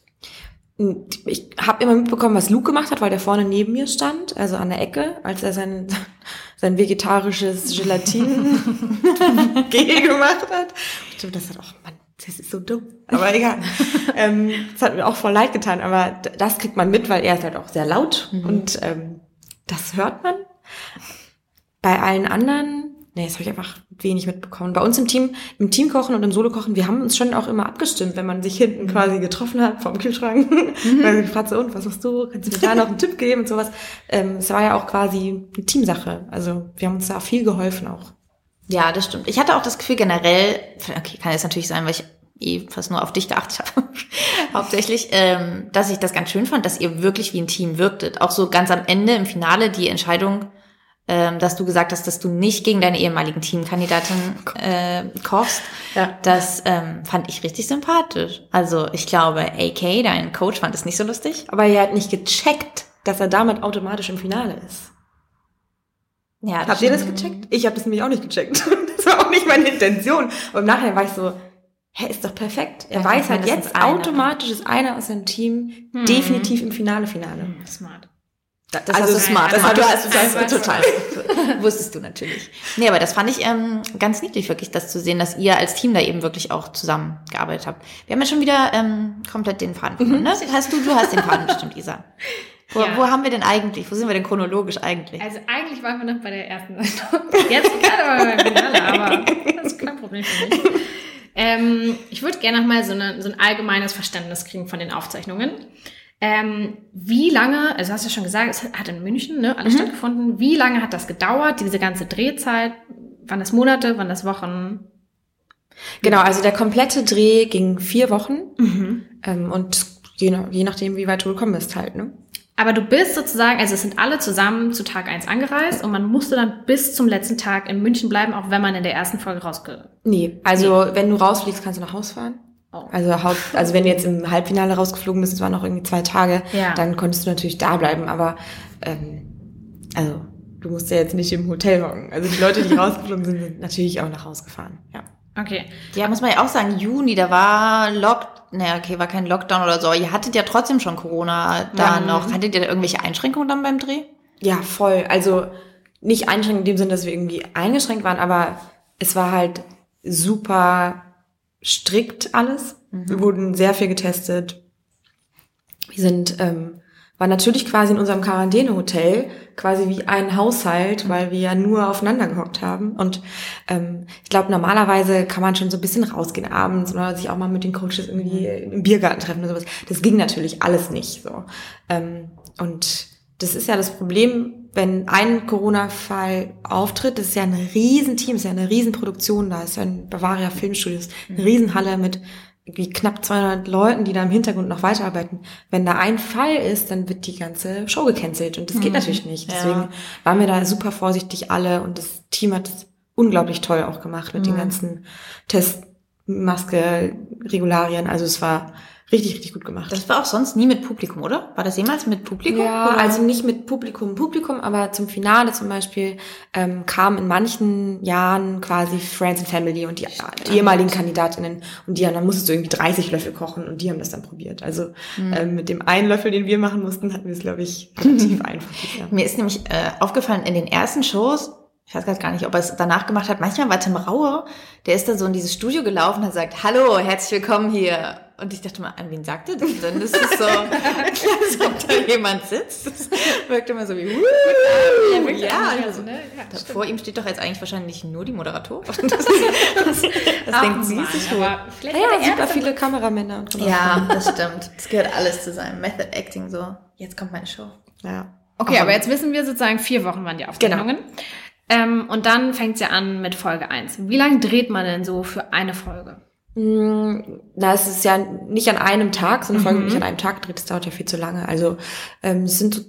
Ich habe immer mitbekommen, was Luke gemacht hat, weil der vorne neben mir stand, also an der Ecke, als er sein, sein vegetarisches Gelatin-Gel <laughs> gemacht hat. Ich dachte, das hat auch, Mann, das ist so dumm. Aber egal. ähm, das hat mir auch voll leid getan, aber das kriegt man mit, weil er ist halt auch sehr laut und ähm, das hört man. Bei allen anderen, nee, das habe ich einfach wenig mitbekommen. Bei uns im Team, im Teamkochen und im Solokochen, wir haben uns schon auch immer abgestimmt, wenn man sich hinten quasi getroffen hat vom Kühlschrank. <laughs> Weil ich fragte, und was machst du? Kannst du mir da noch einen Tipp geben und sowas? Ähm, es war ja auch quasi eine Teamsache. Also wir haben uns da viel geholfen auch. Ja, das stimmt. Ich hatte auch das Gefühl generell, okay, kann jetzt natürlich sein, weil ich eh fast nur auf dich geachtet habe, <laughs> hauptsächlich, ähm, dass ich das ganz schön fand, dass ihr wirklich wie ein Team wirktet. Auch so ganz am Ende im Finale die Entscheidung, dass du gesagt hast, dass du nicht gegen deine ehemaligen Teamkandidatin äh, kochst. Ja. Das ähm, fand ich richtig sympathisch. Also ich glaube, AK, dein Coach, fand es nicht so lustig. Aber er hat nicht gecheckt, dass er damit automatisch im Finale ist. Ja, Habt ihr das gecheckt? Ich habe das nämlich auch nicht gecheckt. <laughs> Das war auch nicht meine Intention. Aber im Nachhinein war ich so, hä, ist doch perfekt. Er weiß halt jetzt automatisch ist einer aus seinem Team definitiv im Finale Finale. Smart. Das Also, hast du smart das gemacht. Du hast, das <laughs> total. Wusstest du natürlich. Nee, aber das fand ich ähm, ganz niedlich, wirklich, das zu sehen, dass ihr als Team da eben wirklich auch zusammengearbeitet habt. Wir haben ja schon wieder ähm, komplett den Faden verloren, ne? Hast du, du hast den Faden <laughs> bestimmt, Isa. Wo, Ja. wo haben wir denn eigentlich? Wo sind wir denn chronologisch eigentlich? Also eigentlich waren wir noch bei der ersten Sendung. Jetzt gerade waren wir beim Finale, aber das ist kein Problem für mich. Ähm, ich würde gerne noch mal so, eine, so ein allgemeines Verständnis kriegen von den Aufzeichnungen. Ähm, wie lange, also hast du ja schon gesagt, es hat in München ne, alles stattgefunden. Wie lange hat das gedauert, diese ganze Drehzeit? Waren das Monate, waren das Wochen? Genau, also der komplette Dreh ging vier Wochen. Mhm. Ähm, und je, je nachdem, wie weit du gekommen bist halt, ne? Aber du bist sozusagen, also es sind alle zusammen zu Tag 1 angereist und man musste dann bis zum letzten Tag in München bleiben, auch wenn man in der ersten Folge rausge... Nee, also wenn du rausfliegst, kannst du nach Hause fahren. Oh. Also, Haupt, also wenn du jetzt im Halbfinale rausgeflogen bist, es waren noch irgendwie zwei Tage, Ja. dann konntest du natürlich da bleiben. Aber ähm, also du musst ja jetzt nicht im Hotel hocken. Also die Leute, die <laughs> rausgeflogen sind, sind natürlich auch nach Hause gefahren. Ja. Okay. Ja, muss man ja auch sagen, Juni, da war Lock, naja, okay, war kein Lockdown oder so. Ihr hattet ja trotzdem schon Corona da Ja. noch. Hattet ihr da irgendwelche Einschränkungen dann beim Dreh? Ja, voll. Also nicht einschränkend in dem Sinne, dass wir irgendwie eingeschränkt waren, aber es war halt super strikt alles. Wir wurden sehr viel getestet. Wir sind, ähm, war natürlich quasi in unserem Quarantänehotel, quasi wie ein Haushalt, weil wir ja nur aufeinander gehockt haben. Und ähm, ich glaube, normalerweise kann man schon so ein bisschen rausgehen abends oder sich auch mal mit den Coaches irgendwie im Biergarten treffen oder sowas. Das ging natürlich alles nicht so. Ähm, und das ist ja das Problem, wenn ein Corona-Fall auftritt, das ist ja ein Riesenteam, ist ja eine Riesenproduktion da, ist ja ein Bavaria Filmstudios, eine Riesenhalle mit irgendwie knapp 200 Leuten, die da im Hintergrund noch weiterarbeiten. Wenn da ein Fall ist, dann wird die ganze Show gecancelt und das geht natürlich nicht. Ja. Deswegen waren wir da super vorsichtig alle und das Team hat es unglaublich toll auch gemacht mit den ganzen Testmaske, Regularien. Also es war richtig, richtig gut gemacht. Das war auch sonst nie mit Publikum, oder? War das jemals mit Publikum? Ja, oder? also nicht mit Publikum, Publikum, aber zum Finale zum Beispiel ähm, kamen in manchen Jahren quasi Friends and Family und die, die ehemaligen Kandidatinnen und die haben, dann musstest du irgendwie 30 Löffel kochen und die haben das dann probiert. Also ähm, mit dem einen Löffel, den wir machen mussten, hatten wir es, glaube ich, relativ <laughs> einfach. Mir ist nämlich äh, aufgefallen, in den ersten Shows, ich weiß gerade gar nicht, ob er es danach gemacht hat. Manchmal war Tim Raue, der ist da so in dieses Studio gelaufen und sagt, hallo, herzlich willkommen hier. Und ich dachte mal, an wen sagt er das denn? Das ist so, <laughs> als ob da jemand sitzt. Das wirkt immer so wie, Ja, wirklich ja, anders, also, ne? Ja, vor ihm steht doch jetzt eigentlich wahrscheinlich nur die Moderatorin. <laughs> Das, das, das Auch denkt sie sich wohl. aber vielleicht Ja, hat er super viele Kameramänner und Ja, das stimmt. Das gehört alles zu seinem Method Acting so. Jetzt kommt meine Show. Ja. Okay, Auch aber jetzt wissen wir sozusagen, vier Wochen waren die Aufzeichnungen. Ähm, und dann fängt's ja an mit Folge 1. Wie lange dreht man denn so für eine Folge? Mm, Na, es ist ja nicht an einem Tag, so eine Folge Mhm. wird nicht an einem Tag dreht, das dauert ja viel zu lange. Also ähm, es sind so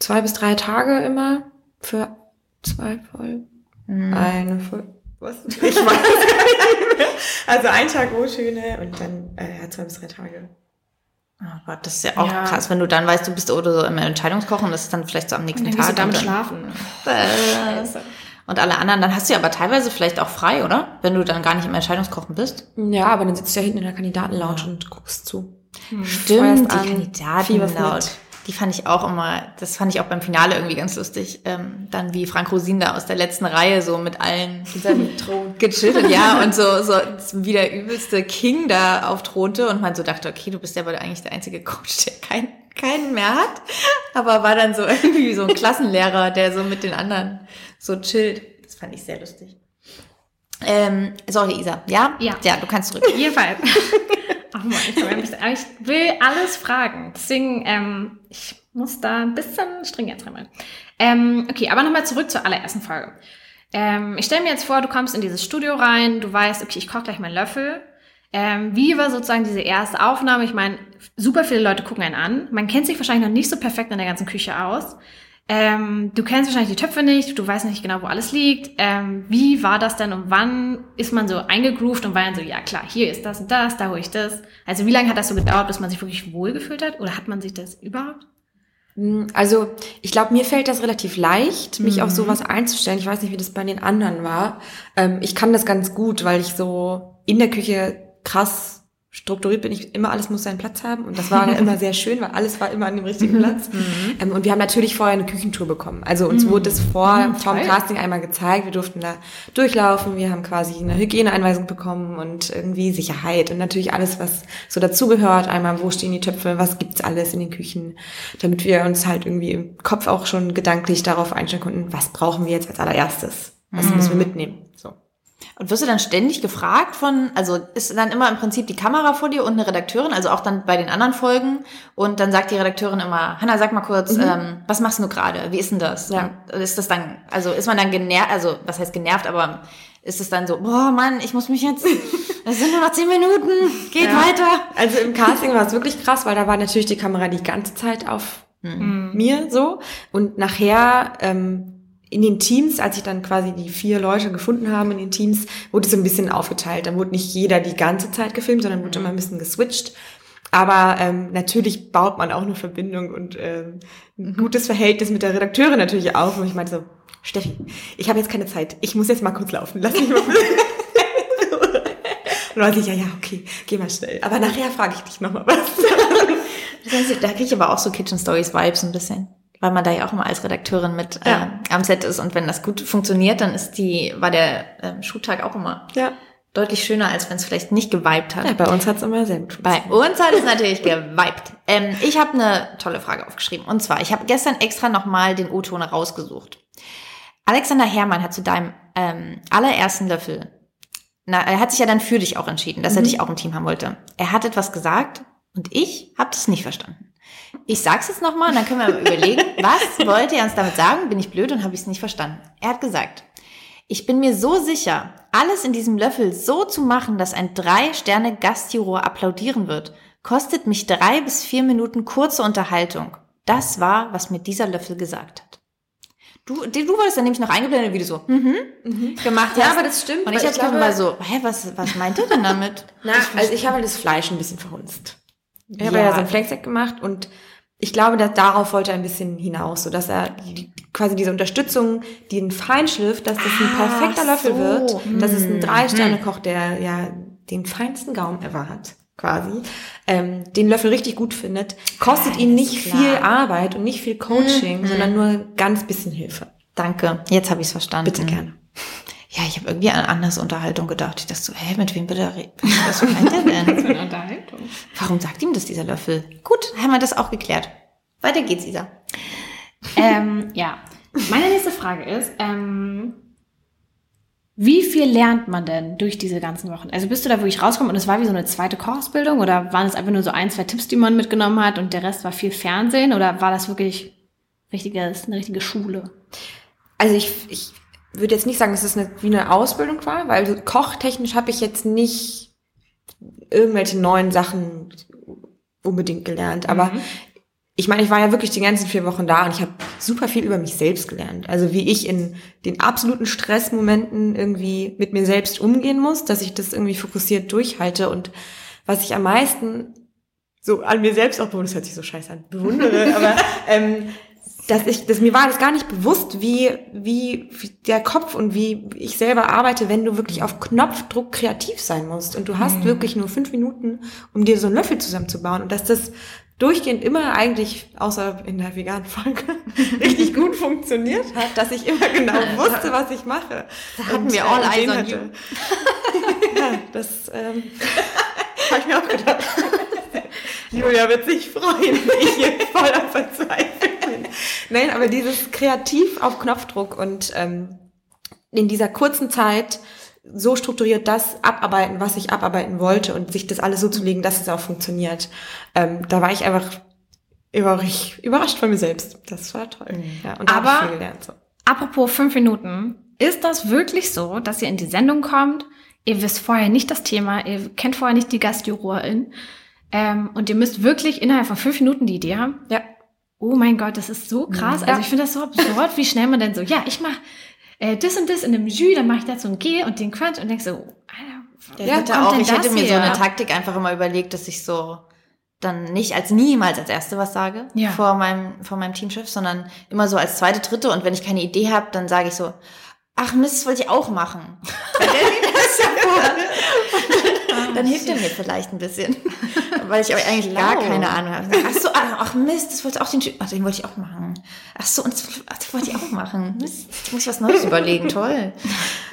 zwei bis drei Tage immer für zwei Folgen. Mhm. Eine Folge. Was? Ich weiß es gar nicht mehr. Also ein Tag O-Töne und dann äh, zwei bis drei Tage. Oh Gott, das ist ja auch Ja. krass, wenn du dann weißt, du bist oder so im Entscheidungskochen, das ist dann vielleicht so am nächsten Dann Tag. du damit und dann- schlafen. <laughs> Äh, Und alle anderen, dann hast du ja aber teilweise vielleicht auch frei, oder? Wenn du dann gar nicht im Entscheidungskochen bist. Ja, aber dann sitzt du ja hinten in der Kandidatenlounge und guckst zu. Stimmt, an, die Kandidaten fieberst laut. mit. Die fand ich auch immer, das fand ich auch beim Finale irgendwie ganz lustig. Ähm, dann wie Frank Rosin da aus der letzten Reihe so mit allen <laughs> gechillt ja und so, so wie der übelste King da aufthronte und man so dachte, okay, du bist ja wohl eigentlich der einzige Coach, der kein, keinen mehr hat. Aber war dann so <laughs> irgendwie so ein Klassenlehrer, der so mit den anderen so chillt. Das fand ich sehr lustig. Ähm, sorry, Isa. Ja? Ja. Ja, du kannst zurück. Jedenfalls. <laughs> Ach man, ich, kann mich- aber ich will alles fragen. Deswegen, ähm, ich muss da ein bisschen stringent reinmachen. Ähm, okay, aber nochmal zurück zur allerersten Folge. Ähm, ich stelle mir jetzt vor, du kommst in dieses Studio rein, du weißt, okay, ich koche gleich meinen Löffel. Ähm, wie war sozusagen diese erste Aufnahme? Ich meine, super viele Leute gucken einen an. Man kennt sich wahrscheinlich noch nicht so perfekt in der ganzen Küche aus. Ähm, du kennst wahrscheinlich die Töpfe nicht, du weißt nicht genau, wo alles liegt. Ähm, wie war das denn und wann ist man so eingegroovt und war dann so, ja klar, hier ist das und das, da hole ich das. Also wie lange hat das so gedauert, bis man sich wirklich wohlgefühlt hat? Oder hat man sich das überhaupt? Mm, Also ich glaube, mir fällt das relativ leicht, mich Mhm. auf sowas einzustellen. Ich weiß nicht, wie das bei den anderen war. Ähm, ich kann das ganz gut, weil ich so in der Küche krass strukturiert bin. Ich immer alles muss seinen Platz haben und das war immer <laughs> sehr schön, weil alles war immer an dem Mhm. richtigen Platz. Ähm, und wir haben natürlich vorher eine Küchentour bekommen. Also uns wurde es vor vom toll. Casting einmal gezeigt. Wir durften da durchlaufen. Wir haben quasi eine Hygieneeinweisung bekommen und irgendwie Sicherheit und natürlich alles, was so dazugehört. Einmal, wo stehen die Töpfe, was gibt's alles in den Küchen, damit wir uns halt irgendwie im Kopf auch schon gedanklich darauf einstellen konnten, was brauchen wir jetzt als allererstes? Was müssen wir mitnehmen? So. Und wirst du dann ständig gefragt von, also ist dann immer im Prinzip die Kamera vor dir und eine Redakteurin, also auch dann bei den anderen Folgen und dann sagt die Redakteurin immer, Hanna, sag mal kurz, ähm, was machst du gerade? Wie ist denn das? Ja. Ist das dann, also ist man dann genervt, also was heißt genervt, aber ist es dann so, boah Mann, ich muss mich jetzt, <laughs> es sind nur noch zehn Minuten, geht Ja. weiter. Also im Casting war es wirklich krass, weil da war natürlich die Kamera die ganze Zeit auf mir so. Und nachher ähm, in den Teams, als ich dann quasi die vier Leute gefunden habe in den Teams, wurde es so ein bisschen aufgeteilt. Dann wurde nicht jeder die ganze Zeit gefilmt, sondern wurde immer ein bisschen geswitcht. Aber ähm, natürlich baut man auch eine Verbindung und ähm, ein gutes Verhältnis mit der Redakteurin natürlich auf. Und ich meinte so, Steffi, ich habe jetzt keine Zeit. Ich muss jetzt mal kurz laufen. Lass mich mal <laughs> <laughs> Und dann ich, ja, ja, okay, geh mal schnell. Aber nachher frage ich dich nochmal was. <laughs> Da kriege ich aber auch so Kitchen Stories Vibes ein bisschen. Weil man da ja auch immer als Redakteurin mit Ja. äh, am Set ist und wenn das gut funktioniert, dann ist die, war der ähm, Schuhtag auch immer Ja. deutlich schöner, als wenn es vielleicht nicht geweibt hat. ja bei uns hat's immer sehr gut Bei uns hat es natürlich <laughs> geweibt. Ähm, ich habe eine tolle Frage aufgeschrieben. Und zwar, ich habe gestern extra nochmal den O-Ton rausgesucht. Alexander Herrmann hat zu deinem ähm, allerersten Löffel, na, er hat sich ja dann für dich auch entschieden, dass er dich auch im Team haben wollte. Er hat etwas gesagt und ich habe das nicht verstanden. Ich sag's jetzt nochmal und dann können wir mal überlegen, <laughs> was wollte er uns damit sagen? Bin ich blöd und habe ich es nicht verstanden. Er hat gesagt, ich bin mir so sicher, alles in diesem Löffel so zu machen, dass ein Drei-Sterne-Gastjuror applaudieren wird, kostet mich drei bis vier Minuten kurze Unterhaltung. Das war, was mir dieser Löffel gesagt hat. Du, du wurdest dann nämlich noch eingeblendet, wie du so mhm, gemacht Ja, hast. aber das stimmt, Und ich ich glaube- war so, hä, was, was meint er denn damit? <laughs> Na, also ich habe das Fleisch ein bisschen verhunzt. Ich habe Ja. ja so ein Flanksteak gemacht und ich glaube, dass darauf wollte er ein bisschen hinaus, so dass er die, quasi diese Unterstützung, den Feinschliff, dass das ein Ah, perfekter Löffel so. wird, dass es ein Drei-Sterne-Koch, der ja den feinsten Gaumen ever hat, quasi, ähm, den Löffel richtig gut findet, kostet ihn nicht klar. viel Arbeit und nicht viel Coaching, sondern nur ganz bisschen Hilfe. Danke, jetzt habe ich es verstanden. Bitte gerne. Ja, ich habe irgendwie an eine andere Unterhaltung gedacht. Ich dachte so, hä, mit wem reden? Was meint er denn? <laughs> Für eine Unterhaltung. Warum sagt ihm das dieser Löffel? Gut, haben wir das auch geklärt. Weiter geht's, Isa. ähm, ja. Meine nächste Frage ist, ähm, wie viel lernt man denn durch diese ganzen Wochen? Also bist du da wirklich rausgekommen und es war wie so eine zweite Kochausbildung oder waren es einfach nur so ein, zwei Tipps, die man mitgenommen hat und der Rest war viel Fernsehen oder war das wirklich richtiges, eine richtige Schule? Also ich, ich würde jetzt nicht sagen, dass es eine, wie eine Ausbildung war, weil kochtechnisch habe ich jetzt nicht irgendwelche neuen Sachen unbedingt gelernt. Aber Mhm. ich meine, ich war ja wirklich die ganzen vier Wochen da und ich habe super viel über mich selbst gelernt. Also wie ich in den absoluten Stressmomenten irgendwie mit mir selbst umgehen muss, dass ich das irgendwie fokussiert durchhalte und was ich am meisten so an mir selbst auch bewundere, das hört sich so scheiße an, bewundere, <laughs> aber ähm, dass ich, dass mir war das gar nicht bewusst, wie, wie, der Kopf und wie ich selber arbeite, wenn du wirklich auf Knopfdruck kreativ sein musst. Und du hast wirklich nur fünf Minuten, um dir so einen Löffel zusammenzubauen. Und dass das durchgehend immer eigentlich, außer in der veganen Folge, <laughs> richtig gut funktioniert hat, dass ich immer genau <laughs> wusste, was ich mache. Da hatten Und, wir äh, all eyes on you. <laughs> ja, das ähm, habe ich mir auch gedacht. Julia wird sich freuen, wenn ich hier voll am Verzweifeln bin. Nein, aber dieses kreativ auf Knopfdruck und ähm, in dieser kurzen Zeit so strukturiert das abarbeiten, was ich abarbeiten wollte und sich das alles so zu legen, dass es auch funktioniert. Ähm, da war ich einfach überrascht, überrascht von mir selbst. Das war toll. Ja, und da habe ich Aber- viel gelernt. So. Apropos fünf Minuten, ist das wirklich so, dass ihr in die Sendung kommt, ihr wisst vorher nicht das Thema, ihr kennt vorher nicht die Gastjurorin ähm, und ihr müsst wirklich innerhalb von fünf Minuten die Idee haben? Ja. Oh mein Gott, das ist so krass. Ja. Also ich finde das so absurd, wie schnell man denn so, ja, ich mach äh, das und das in dem Jus, dann mache ich dazu ein G und den Crunch und denk so, Alter, Ja, bitte auch. Ich hätte mir so her? eine Taktik einfach immer überlegt, dass ich so dann nicht als niemals als erste was sage Ja. vor meinem vor meinem Teamchef, sondern immer so als zweite, dritte und wenn ich keine Idee habe, dann sage ich so, ach Mist, das wollte ich auch machen. Weil der sieht das ja vor. <laughs> dann hilft er mir vielleicht ein bisschen, <laughs> weil ich eigentlich gar Schlau. keine Ahnung habe. Ach so, ah, ach Mist, das wollte auch den, ach, den wollte ich auch machen. Ach so, und das, das wollte ich auch machen. Mist, jetzt muss ich was Neues <laughs> überlegen. Toll.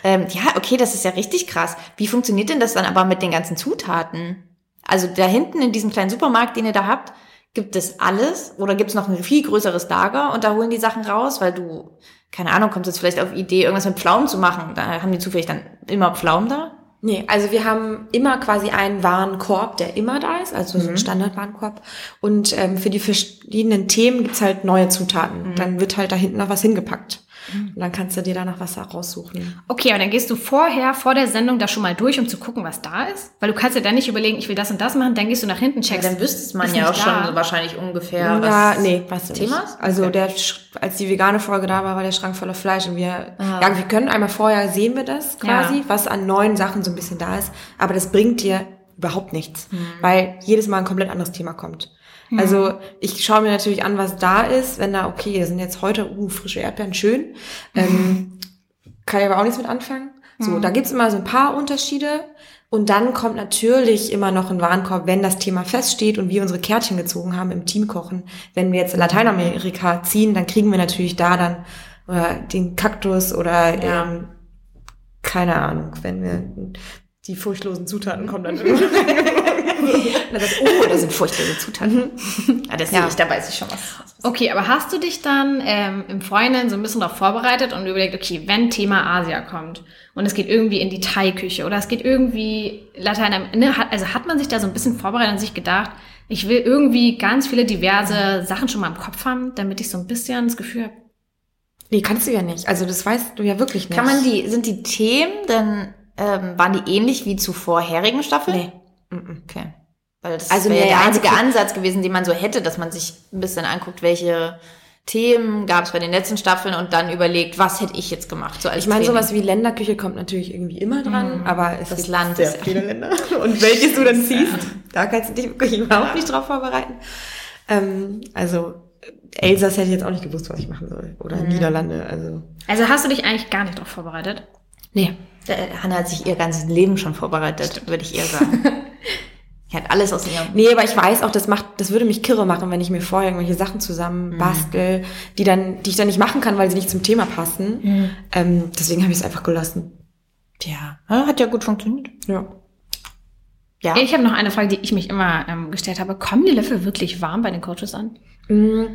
Ähm, ja, okay, das ist ja richtig krass. Wie funktioniert denn das dann aber mit den ganzen Zutaten? Also da hinten in diesem kleinen Supermarkt, den ihr da habt, gibt es alles oder gibt es noch ein viel größeres Lager und da holen die Sachen raus, weil du, keine Ahnung, kommst jetzt vielleicht auf die Idee, irgendwas mit Pflaumen zu machen. Da haben die zufällig dann immer Pflaumen da? Nee, also wir haben immer quasi einen Warenkorb, der immer da ist, also so ein Standardwarenkorb. Und ähm, für die verschiedenen Themen gibt's halt neue Zutaten. Dann wird halt da hinten noch was hingepackt. Und dann kannst du dir danach was raussuchen. Okay, aber dann gehst du vorher, vor der Sendung da schon mal durch, um zu gucken, was da ist? Weil du kannst ja dann nicht überlegen, ich will das und das machen, dann gehst du nach hinten, checkst. dann wüsste man ja auch da. schon wahrscheinlich ungefähr, was ja, nee, weißt du Thema ist? Also Okay. der, als die vegane Folge da war, war der Schrank voller Fleisch und wir, Ah. ja, wir können einmal vorher sehen wir das quasi, Ja. was an neuen Sachen so ein bisschen da ist, aber das bringt dir überhaupt nichts, Hm. weil jedes Mal ein komplett anderes Thema kommt. Also ich schaue mir natürlich an, was da ist, wenn da, okay, sind jetzt heute, uh, frische Erdbeeren, schön. Ähm, kann ich aber auch nichts mit anfangen. So, da gibt's immer so ein paar Unterschiede. Und dann kommt natürlich immer noch ein Warenkorb, wenn das Thema feststeht und wir unsere Kärtchen gezogen haben im Teamkochen. Wenn wir jetzt in Lateinamerika ziehen, dann kriegen wir natürlich da dann oder den Kaktus oder Ja. ähm, keine Ahnung, wenn wir die furchtlosen Zutaten kommen dann irgendwann. Und dann sagt, oh, da sind furchtlose Zutaten. <laughs> ja, das Ja. sehe ich, da weiß ich schon was. Okay, aber hast du dich dann ähm, im Vorhinein so ein bisschen darauf vorbereitet und überlegt, okay, wenn Thema Asia kommt und es geht irgendwie in die Thai-Küche oder es geht irgendwie Lateinamerika, ne, also hat man sich da so ein bisschen vorbereitet und sich gedacht, ich will irgendwie ganz viele diverse Sachen schon mal im Kopf haben, damit ich so ein bisschen das Gefühl habe, nee, kannst du ja nicht. Also das weißt du ja wirklich nicht. Kann man die, sind die Themen denn, ähm, waren die ähnlich wie zu vorherigen Staffeln? Nee. Mhm. Okay. Weil das Also wäre der also einzige guck- Ansatz gewesen, den man so hätte, dass man sich ein bisschen anguckt, welche Themen gab es bei den letzten Staffeln und dann überlegt, was hätte ich jetzt gemacht. So als Ich meine, sowas wie Länderküche kommt natürlich irgendwie immer dran, aber es Das gibt Land sehr ist ja- viele Länder. <laughs> Und welches du dann <laughs> ziehst, da kannst du dich wirklich überhaupt nicht drauf vorbereiten. Ähm, also Elsass hätte ich jetzt auch nicht gewusst, was ich machen soll. Oder Niederlande, also. also hast du dich eigentlich gar nicht darauf vorbereitet? Nee. Hanna hat sich ihr ganzes Leben schon vorbereitet, würde ich eher sagen. <laughs> Die hat alles aus ihrem. Nee, aber ich weiß auch, das macht, das würde mich kirre machen, wenn ich mir vorher irgendwelche Sachen zusammen bastel, die dann, die ich dann nicht machen kann, weil sie nicht zum Thema passen. Ähm, deswegen habe ich es einfach gelassen. Ja, hat ja gut funktioniert. Ja. Ja. Ich habe noch eine Frage, die ich mich immer ähm, gestellt habe. Kommen die Löffel wirklich warm bei den Coaches an? Mm,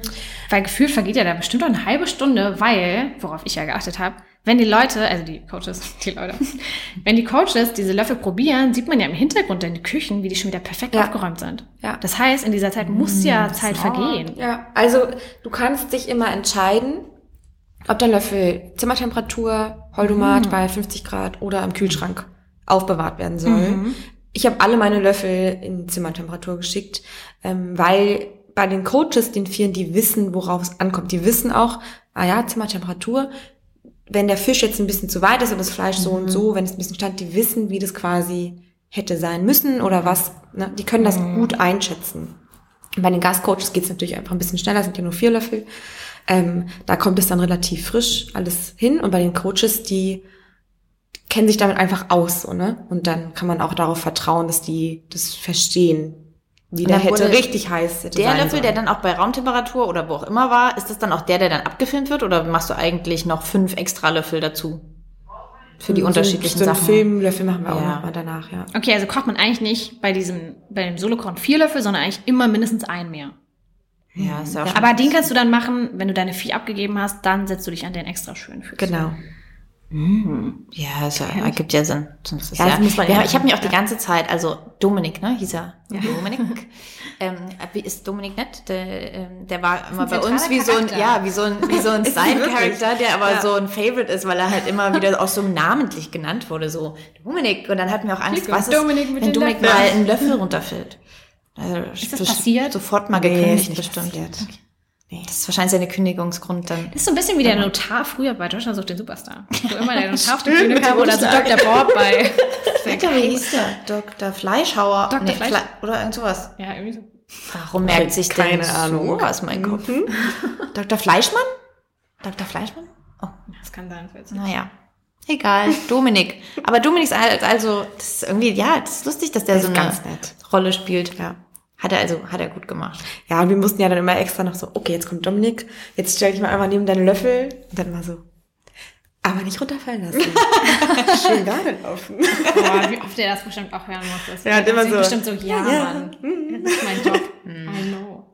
Weil gefühlt vergeht ja da bestimmt noch eine halbe Stunde, weil, worauf ich ja geachtet habe, wenn die Leute, also die Coaches, <laughs> die Leute, wenn die Coaches diese Löffel probieren, sieht man ja im Hintergrund in den Küchen, wie die schon wieder perfekt Ja. aufgeräumt sind. Ja. Das heißt, in dieser Zeit muss ja Zeit vergehen. Ja, also du kannst dich immer entscheiden, ob dein Löffel Zimmertemperatur, Holdomat bei 50 Grad oder im Kühlschrank aufbewahrt werden soll. Ich habe alle meine Löffel in Zimmertemperatur geschickt, ähm, weil bei den Coaches, den vielen, die wissen, worauf es ankommt. Die wissen auch, ah ja, Zimmertemperatur, wenn der Fisch jetzt ein bisschen zu weit ist und das Fleisch so und so, wenn es ein bisschen stand, die wissen, wie das quasi hätte sein müssen oder was. Ne? Die können das gut einschätzen. Bei den Gastcoaches geht es natürlich einfach ein bisschen schneller, sind ja nur vier Löffel. Ähm, da kommt es dann relativ frisch alles hin. Und bei den Coaches, die kennen sich damit einfach aus, so, ne? Und dann kann man auch darauf vertrauen, dass die das verstehen, wie Und der dann hätte richtig heiß hätte Der sein Löffel, sollen. der dann auch bei Raumtemperatur oder wo auch immer war, ist das dann auch der, der dann abgefilmt wird oder machst du eigentlich noch fünf extra Löffel dazu? Für die so, unterschiedlichen so einen Sachen. Filmlöffel machen wir auch Ja. noch mal danach, ja. Okay, also kocht man eigentlich nicht bei diesem, bei dem Solo-Kochen vier Löffel, sondern eigentlich immer mindestens einen mehr. Ja, ist ja auch Aber den kannst du dann machen, wenn du deine Vieh abgegeben hast, dann setzt du dich an den extra schön für. Genau. Ja, es ja, ergibt ja Sinn. Sonst ist Ja, ja, muss man ja, ja ich habe mich auch die ganze Zeit, also Dominik, ne, hieß er. Dominik. <laughs> ähm, wie ist Dominik nett? Der, ähm, der war immer bei uns wie so ein, ja, wie so ein, wie so ein. <laughs> Side-Charakter, der aber Ja. so ein Favorite ist, weil er halt immer wieder auch so namentlich genannt wurde, so Dominik. Und dann hatten wir auch Angst, was ist, Dominik wenn Dominik mal einen Löffel runterfällt. Also, Ist das passiert? Sofort mal Nee, gekündigt, ist nicht bestimmt. Passiert. Das ist wahrscheinlich seine Kündigungsgrund dann. Das ist so ein bisschen wie der Notar früher bei Deutschland sucht den Superstar. <laughs> Wo immer der Notar auf die Bühne kam oder so. Dr. Bob bei. <laughs> Alter, wie hieß der? Dr. Fleischhauer? Dr. Fleisch- Fle oder irgend sowas. Ja, irgendwie so. Warum merkt sich denn keine Ahnung. so aus meinem Kopf? <laughs> Dr. Fleischmann? Dr. Fleischmann? Oh, Das kann sein. naja. Egal, Dominik. Aber Dominik ist al- also, das ist irgendwie, ja, das ist lustig, dass der Der so eine. Rolle spielt. Ja. Hat er also, hat er gut gemacht. Ja, und wir mussten ja dann immer extra noch so, okay, jetzt kommt Dominik, jetzt stell dich mal einmal neben deinen Löffel. Und dann war so, aber nicht runterfallen lassen. <laughs> Schön gerade laufen. Boah, wie oft er das bestimmt auch hören muss. Das Ja, immer so. Bestimmt so, ja, Ja. Mann. Das ist mein Job. <laughs> I know.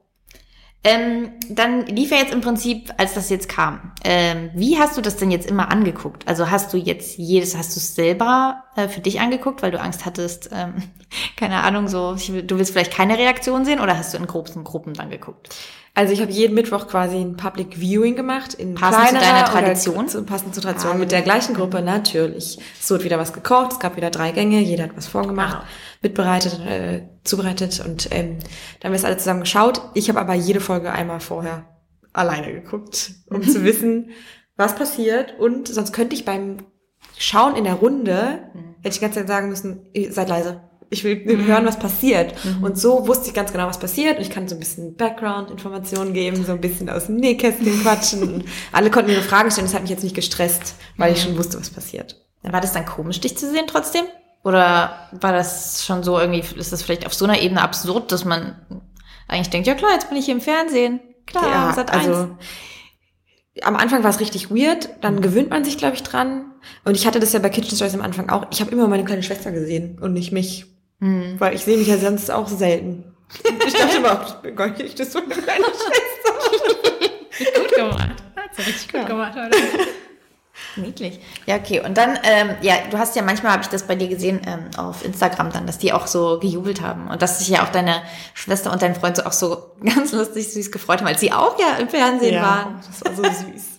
Ähm, dann lief ja jetzt im Prinzip, als das jetzt kam. Ähm, wie hast du das denn jetzt immer angeguckt? Also hast du jetzt jedes, hast du es selber äh, für dich angeguckt, weil du Angst hattest, ähm, <laughs> keine Ahnung, so, ich, du willst vielleicht keine Reaktion sehen oder hast du in großen Gruppen dann geguckt? Also ich habe jeden Mittwoch quasi ein Public Viewing gemacht. In Passend zu deiner Tradition? Zu, passend zur Tradition. Mit der gleichen Gruppe, natürlich. Es wurde wieder was gekocht, es gab wieder drei Gänge, jeder hat was vorgemacht, Ah. mitbereitet, äh, zubereitet und ähm, dann haben wir es alle zusammen geschaut. Ich habe aber jede Folge einmal vorher alleine geguckt, um zu <laughs> wissen, was passiert. Und sonst könnte ich beim Schauen in der Runde, hätte ich die ganze Zeit sagen müssen, ihr seid leise. Ich will hören, was passiert. Und so wusste ich ganz genau, was passiert. Und ich kann so ein bisschen Background-Informationen geben, so ein bisschen aus dem Nähkästchen quatschen. Und <laughs> alle konnten ihre Fragen stellen. Das hat mich jetzt nicht gestresst, weil ich schon wusste, was passiert. War das dann komisch, dich zu sehen trotzdem? Oder war das schon so irgendwie, ist das vielleicht auf so einer Ebene absurd, dass man eigentlich denkt, ja klar, jetzt bin ich hier im Fernsehen. Klar, Ja, Sat also am Anfang war es richtig weird, dann gewöhnt man sich, glaube ich, dran. Und ich hatte das ja bei Kitchen Stories am Anfang auch. Ich habe immer meine kleine Schwester gesehen und nicht mich. Weil ich sehe mich ja sonst auch selten. Ich dachte immer, ich bin gar nicht, das so eine kleine Schwester. Gut gemacht. Hat's ja richtig gut gemacht, oder? Niedlich. Ja, okay. Und dann, ähm, ja, du hast ja manchmal, habe ich das bei dir gesehen, ähm, auf Instagram dann, dass die auch so gejubelt haben. Und dass sich ja auch deine Schwester und dein Freund so auch so <laughs> ganz lustig süß gefreut haben, als sie auch ja im Fernsehen waren. das war so süß.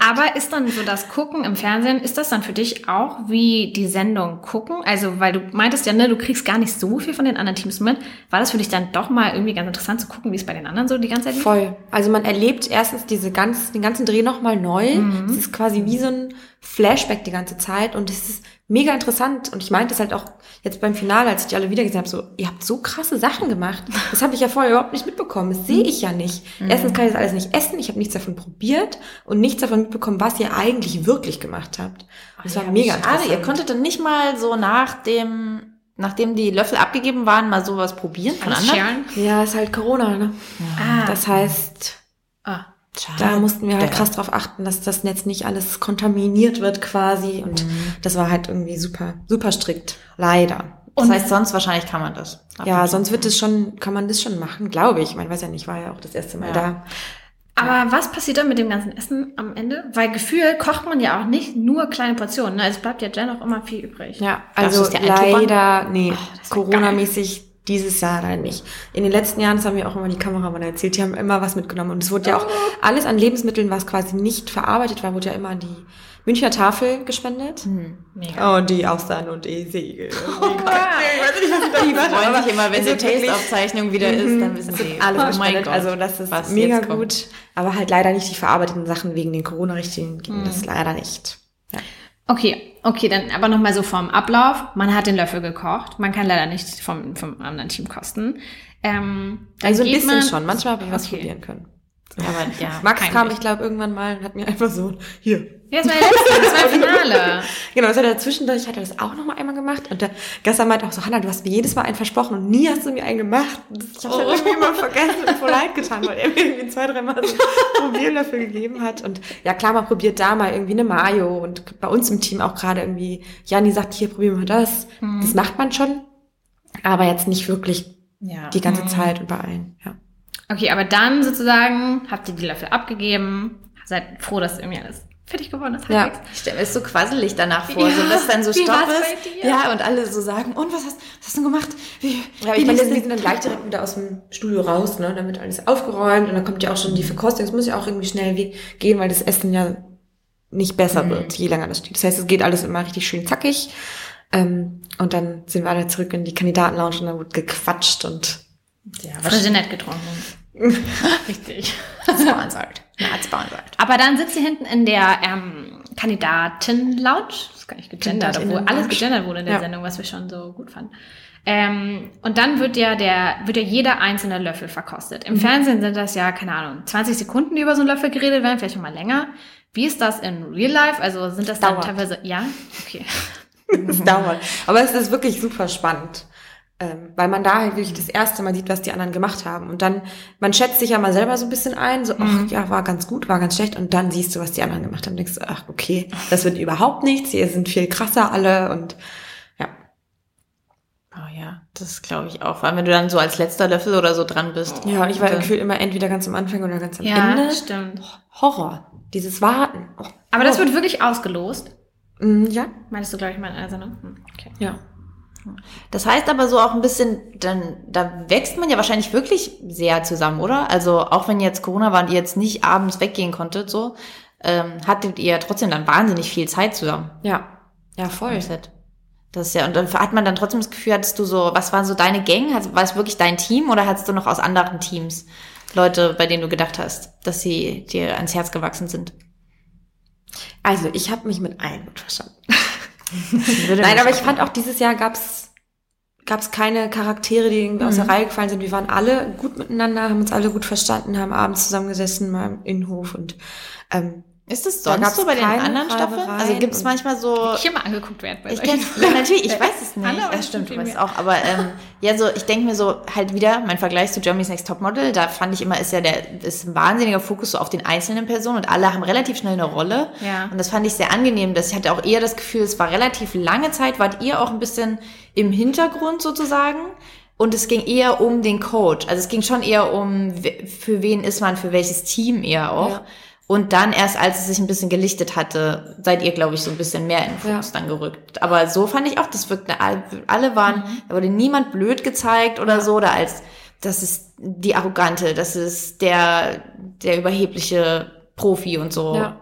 Aber ist dann so das Gucken im Fernsehen, ist das dann für dich auch wie die Sendung gucken? Also, weil du meintest ja, ne, du kriegst gar nicht so viel von den anderen Teams mit. War das für dich dann doch mal irgendwie ganz interessant zu gucken, wie es bei den anderen so die ganze Zeit lief? Voll. Also man erlebt erstens diese ganz, den ganzen Dreh nochmal neu. Es ist quasi wie so ein Flashback die ganze Zeit und es ist mega interessant. Und ich meinte es halt auch jetzt beim Finale, als ich die alle wieder gesehen habe, so, ihr habt so krasse Sachen gemacht. Das habe ich ja vorher überhaupt nicht mitbekommen. Das sehe ich ja nicht. Erstens kann ich das alles nicht essen. Ich habe nichts davon probiert und nichts davon mitbekommen, was ihr eigentlich wirklich gemacht habt. Das war Ja, mega Schade, interessant. ihr konntet dann nicht mal so nach dem, nachdem die Löffel abgegeben waren, mal sowas probieren von anderen? Ja, ist halt Corona, ne? Ah. Das heißt, Ah. da mussten wir halt krass drauf achten, dass das Netz nicht alles kontaminiert wird quasi. Und das war halt irgendwie super, super strikt. Leider. Das heißt, sonst wahrscheinlich kann man das. Ja, sonst wird es schon, kann man das schon machen, glaube ich. Ich meine, weiß ja nicht, war ja auch das erste Mal Ja. da. Aber was passiert dann mit dem ganzen Essen am Ende? Weil Gefühl kocht man ja auch nicht nur kleine Portionen. Ne? Es bleibt ja dennoch immer viel übrig. Ja, also leider, nee, wär Corona-mäßig dieses Jahr leider nicht. In den letzten Jahren, das haben wir auch immer die Kameramann erzählt, die haben immer was mitgenommen. Und es wurde ja auch alles an Lebensmitteln, was quasi nicht verarbeitet war, wurde ja immer an die Münchner Tafel gespendet. Mega. Oh, die Austern und die Segel. Die freuen sich immer, wenn die Taste-Aufzeichnung wieder ist, dann wissen sie. wird alles oh mein gespendet. Gott. Also das ist was mega kommt. gut. Aber halt leider nicht die verarbeiteten Sachen wegen den Corona-Richtlinien ging das leider nicht. Okay, okay, dann aber nochmal so vom Ablauf. Man hat den Löffel gekocht. Man kann leider nicht vom, vom anderen Team kosten. Ähm, Also ein bisschen man- schon. Manchmal habe ich was Okay. probieren können. Aber ja, Max peinlich. kam, ich glaube, irgendwann mal und hat mir einfach so, hier. Ja, das war der letzte, das war Finale. <laughs> Genau, das hat er zwischendurch, hat er das auch noch mal einmal gemacht. Und der Gasser meinte auch so, Hanna, du hast mir jedes Mal einen versprochen und nie hast du mir einen gemacht. Ich habe Oh. halt irgendwie immer vergessen und voll leid getan, weil er mir irgendwie zwei, drei Mal so einen Probierlöffel gegeben hat. Und ja, klar, man probiert da mal irgendwie eine Mayo. Und bei uns im Team auch gerade irgendwie, Jani sagt, hier, probieren wir das. Mhm. Das macht man schon. Aber jetzt nicht wirklich ja. die ganze Zeit und bei allen, ja. Okay, aber dann sozusagen habt ihr die Löffel abgegeben. Seid froh, dass irgendwie alles fertig geworden ist. Ja. Ich stelle mir das so quasselig danach vor, Ja, so dass dann so Stopp ist. Ja, und alle so sagen, und was hast, was hast du gemacht? Wie, Ja, wie ich meine, wir sind dann gleich direkt wieder aus dem Studio raus, ne? Dann wird alles aufgeräumt und dann kommt ja auch schon die Verkostung. Es muss ja auch irgendwie schnell gehen, weil das Essen ja nicht besser Mhm. wird, je länger das steht. Das heißt, es geht alles immer richtig schön zackig. Ähm, und dann sind wir alle zurück in die Kandidatenlounge und dann wird gequatscht und ja, Frische nett getrunken. <laughs> Richtig. sponsored. Ja, sponsored. Aber dann sitzt sie hinten in der ähm, Kandidaten-Lounge. Das ist gar nicht gegendert, obwohl alles gegendert wurde in der Ja. Sendung, was wir schon so gut fanden. Ähm, und dann wird ja der, wird ja jeder einzelne Löffel verkostet. Mhm. Im Fernsehen sind das ja, keine Ahnung, 20 Sekunden, die über so einen Löffel geredet werden, vielleicht noch mal länger. Wie ist das in Real Life? Also sind das dann Dauert. teilweise, ja? Okay. <laughs> es dauert. Aber es ist wirklich super spannend. Ähm, weil man da halt wirklich das erste Mal sieht, was die anderen gemacht haben. Und dann, man schätzt sich ja mal selber so ein bisschen ein, so, ach ja, war ganz gut, war ganz schlecht. Und dann siehst du, was die anderen gemacht haben. Denkst du, ach, okay, das wird überhaupt nichts, hier sind viel krasser alle und ja. Oh ja, das glaube ich auch. Vor allem, wenn du dann so als letzter Löffel oder so dran bist. Ja, und ich war gefühlt immer entweder ganz am Anfang oder ganz am Ja, Ende. stimmt. Horror. Dieses Warten. Oh, Aber das wird wirklich ausgelost. Mm, Ja, Meinst du, glaube ich, mal in einer Sendung? Hm, Okay. ja. Das heißt aber so auch ein bisschen, dann, da wächst man ja wahrscheinlich wirklich sehr zusammen, oder? Also auch wenn jetzt Corona war und ihr jetzt nicht abends weggehen konntet, so, ähm, hattet ihr trotzdem dann wahnsinnig viel Zeit zusammen. Ja. Ja, voll. Das ist ja, und dann hat man dann trotzdem das Gefühl, hattest du so, was waren so deine Gang? Hat- War es wirklich dein Team oder hattest du noch aus anderen Teams Leute, bei denen du gedacht hast, dass sie dir ans Herz gewachsen sind? Also, ich habe mich mit allen gut verstanden. Nein, aber ich fand auch dieses Jahr gab's gab's keine Charaktere, die irgendwie aus Mhm. der Reihe gefallen sind. Wir waren alle gut miteinander, haben uns alle gut verstanden, haben abends zusammengesessen mal im Innenhof und ähm, Ist das Da sonst gab's so bei den anderen Staffeln? Also gibt es manchmal so. Ich immer angeguckt werden bei Ich kenn, ja, natürlich, ich <laughs> weiß es nicht. Ja, stimmt, du weißt mehr. auch. Aber ähm, ja, so ich denke mir so halt wieder mein Vergleich zu Germany's Next Topmodel. Da fand ich immer ist ja der ist ein wahnsinniger Fokus so auf den einzelnen Personen und alle haben relativ schnell eine Rolle. Ja. Und das fand ich sehr angenehm. Dass ich hatte auch eher das Gefühl, es war relativ lange Zeit, wart ihr auch ein bisschen im Hintergrund sozusagen. Und es ging eher um den Coach. Also es ging schon eher um, für wen ist man, für welches Team eher auch. Ja. Und dann erst, als es sich ein bisschen gelichtet hatte, seid ihr, glaube ich, so ein bisschen mehr in den Fokus Ja. dann gerückt. Aber so fand ich auch, das wirkte, all- alle waren, Mhm. da wurde niemand blöd gezeigt oder so, oder als, das ist die Arrogante, das ist der, der überhebliche Profi und so. Ja.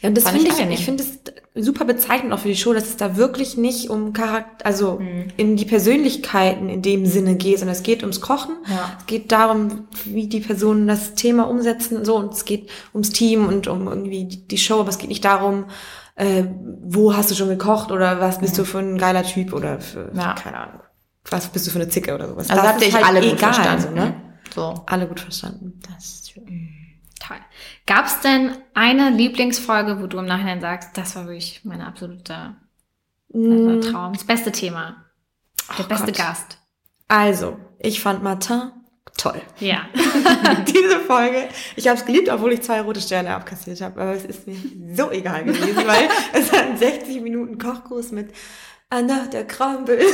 Ja, und das finde ich ich, ich finde es super bezeichnend auch für die Show, dass es da wirklich nicht um Charakter, also Mhm. in die Persönlichkeiten in dem Sinne geht, sondern es geht ums Kochen. Ja. Es geht darum, wie die Personen das Thema umsetzen und so. Und es geht ums Team und um irgendwie die, Show, aber es geht nicht darum, äh, wo hast du schon gekocht oder was bist du für ein geiler Typ oder für, Mhm. Ja. keine Ahnung, was bist du für eine Zicke oder sowas. Also Das habt ihr halt alle gut egal, verstanden. so, ne? So. Alle gut verstanden. Das ist schön. Gab es denn eine Lieblingsfolge, wo du im Nachhinein sagst, das war wirklich meine absolute Mm. also Traum, das beste Thema? Der beste Gott. Gast. Also, ich fand Martin toll. Ja. <laughs> Diese Folge, ich habe es geliebt, obwohl ich zwei rote Sterne abkassiert habe, aber es ist mir so egal gewesen, <laughs> weil es hat einen 60 Minuten Kochkurs mit Anna der Krambel. <laughs>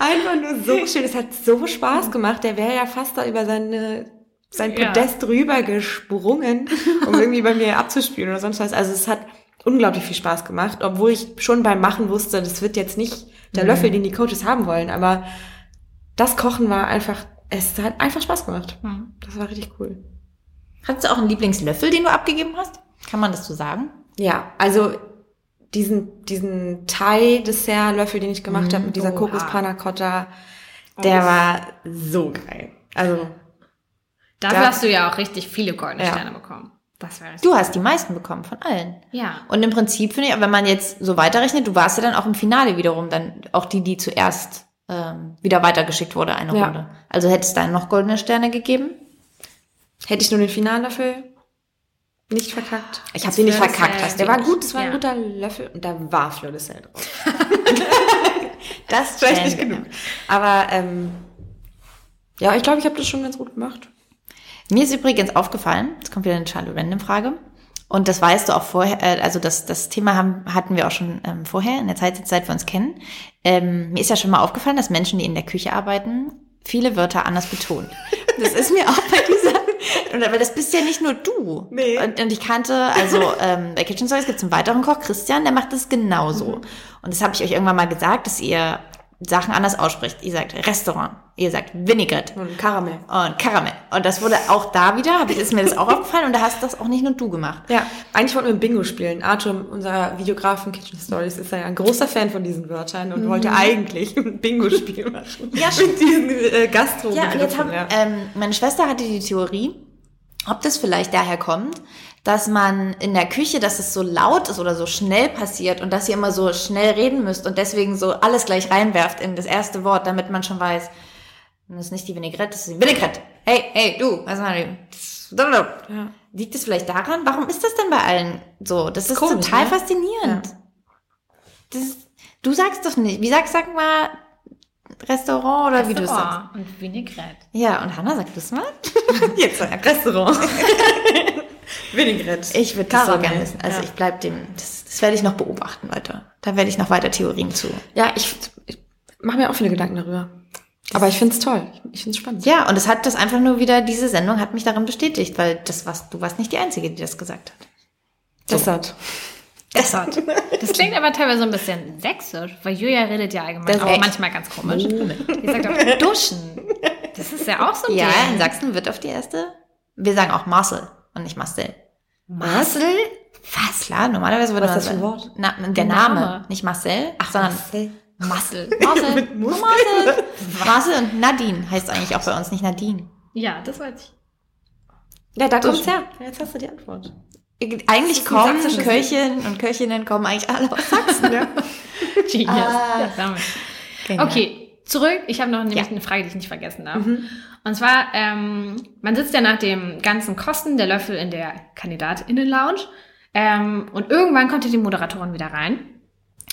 Einfach nur so schön, es hat so Spaß gemacht, der wäre ja fast da über seine sein Ja. Podest rüber gesprungen, um <laughs> irgendwie bei mir abzuspielen oder sonst was. Also es hat unglaublich viel Spaß gemacht, obwohl ich schon beim Machen wusste, das wird jetzt nicht der Löffel, den die Coaches haben wollen, aber das Kochen war einfach, es hat einfach Spaß gemacht. Hm. Das war richtig cool. Hattest du auch einen Lieblingslöffel, den du abgegeben hast? Kann man das so sagen? Ja, also diesen, diesen Thai-Dessert-Löffel, den ich gemacht habe mit dieser. Kokos Panna Cotta, der war so geil. Also, Dafür Da- hast du ja auch richtig viele goldene Ja. Sterne bekommen. Das wäre Du hast die meisten bekommen von allen. Ja. Und im Prinzip finde ich, wenn man jetzt so weiterrechnet, du warst ja dann auch im Finale wiederum dann auch die, die zuerst ähm, wieder weitergeschickt wurde, eine Ja. Runde. Also hättest du dann noch goldene Sterne gegeben? hätte ich nur den Finallöffel nicht verkackt. Ich habe den nicht verkackt. Hast du. Der war gut, das war Ja. ein guter Löffel und da war Fleur de Sel drauf. Das Vielleicht nicht genug. Aber ähm, ja, ich glaube, ich habe das schon ganz gut gemacht. Mir ist übrigens aufgefallen, jetzt kommt wieder eine Charlie Random Frage. Und das weißt du auch vorher, äh, also das, das Thema haben, hatten wir auch schon ähm, vorher, in der Zeit, seit wir uns kennen. Ähm, mir ist ja schon mal aufgefallen, dass Menschen, die in der Küche arbeiten, viele Wörter anders betonen. Das ist mir auch bei dieser, aber das bist ja nicht nur du. Nee. Und, und ich kannte, also ähm, bei Kitchen Stories gibt es einen weiteren Koch, Christian, der macht das genauso. Mhm. Und das habe ich euch irgendwann mal gesagt, dass ihr Sachen anders ausspricht. Ihr sagt Restaurant, ihr sagt Vinaigrette Und Karamell. und Karamell. Und das wurde auch da wieder, ist mir das auch <laughs> aufgefallen und da hast das auch nicht nur du gemacht. Ja, eigentlich wollten wir Bingo spielen. Arthur, unser Videograf von Kitchen Stories, ist ja ein großer Fan von diesen Wörtern und wollte eigentlich <laughs> ein Bingo-Spiel machen. Ja, <laughs> mit diesen äh, gastro Ja, und jetzt haben, ja. ähm, meine Schwester hatte die Theorie, ob das vielleicht daher kommt, dass man in der Küche, dass es so laut ist oder so schnell passiert und dass ihr immer so schnell reden müsst und deswegen so alles gleich reinwerft in das erste Wort, damit man schon weiß, das ist nicht die Vinaigrette, das ist die Vinaigrette. Hey, hey, du, was war das? Ja. Liegt es vielleicht daran? Warum ist das denn bei allen so? Das ist Komisch, total ne? faszinierend. Das ist, du sagst doch nicht. Wie sagst sag mal Restaurant oder wie du es sagst? Restaurant und Vinaigrette. Ja, und Hannah, <laughs> sag du es mal? Jetzt ein Restaurant. <laughs> Vinaigrette. Ich würde das so gerne wissen. Also ja. ich bleib dem, das, das werde ich noch beobachten weiter. Da werde ich noch weiter Theorien zu. Ja, ich, ich mache mir auch viele Gedanken darüber. Aber ich find's toll. Ich find's spannend. Ja, und es hat das einfach nur wieder, diese Sendung hat mich darin bestätigt, weil das warst, du warst nicht die Einzige, die das gesagt hat. Deshalb. Dessert. <laughs> Das klingt aber teilweise so ein bisschen sächsisch, weil Julia redet ja allgemein Das auch echt. manchmal ganz komisch. Die sagt auch duschen. Das ist ja auch so ein Ja, in Ding. Sachsen wird auf die erste. Wir sagen auch Marcel und nicht Marcel. Marcel? Was? Klar, normalerweise würde Was man ist das für ein Wort? Na, der Der Name. Name. Nicht Marcel, sondern Marcel. Marcel. <laughs> Marcel. Marcel. Marcel und Nadine heißt eigentlich auch bei uns, nicht Nadine. Ja, das weiß ich. Ja, da kommt's her. Jetzt hast du die Antwort. Eigentlich kommen Köchinnen und Köchinnen kommen eigentlich alle aus <laughs> Sachsen. Ja. Genius. Ah. Ja. Okay, zurück. Ich habe noch nämlich Ja. eine Frage, die ich nicht vergessen darf. Und zwar, ähm, man sitzt ja nach dem ganzen Kosten der Löffel in der KandidatInnen-Lounge ähm, und irgendwann kommt ja die Moderatorin wieder rein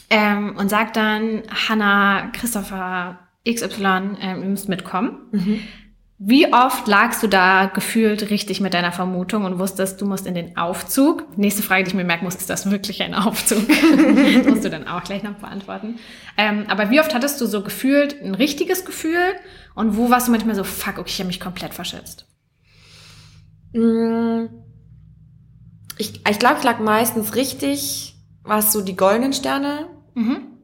ähm, und sagt dann, Hanna, Christopher, XY, ähm, ihr müsst mitkommen. Wie oft lagst du da gefühlt richtig mit deiner Vermutung und wusstest, du musst in den Aufzug? Nächste Frage, die ich mir merken muss, ist das wirklich ein Aufzug? <laughs> das musst du dann auch gleich noch beantworten. Ähm, aber wie oft hattest du so gefühlt ein richtiges Gefühl und wo warst du manchmal so, fuck, okay, ich habe mich komplett verschätzt? Mm, Ich, ich glaube, ich lag meistens richtig, was so die goldenen Sterne Mhm.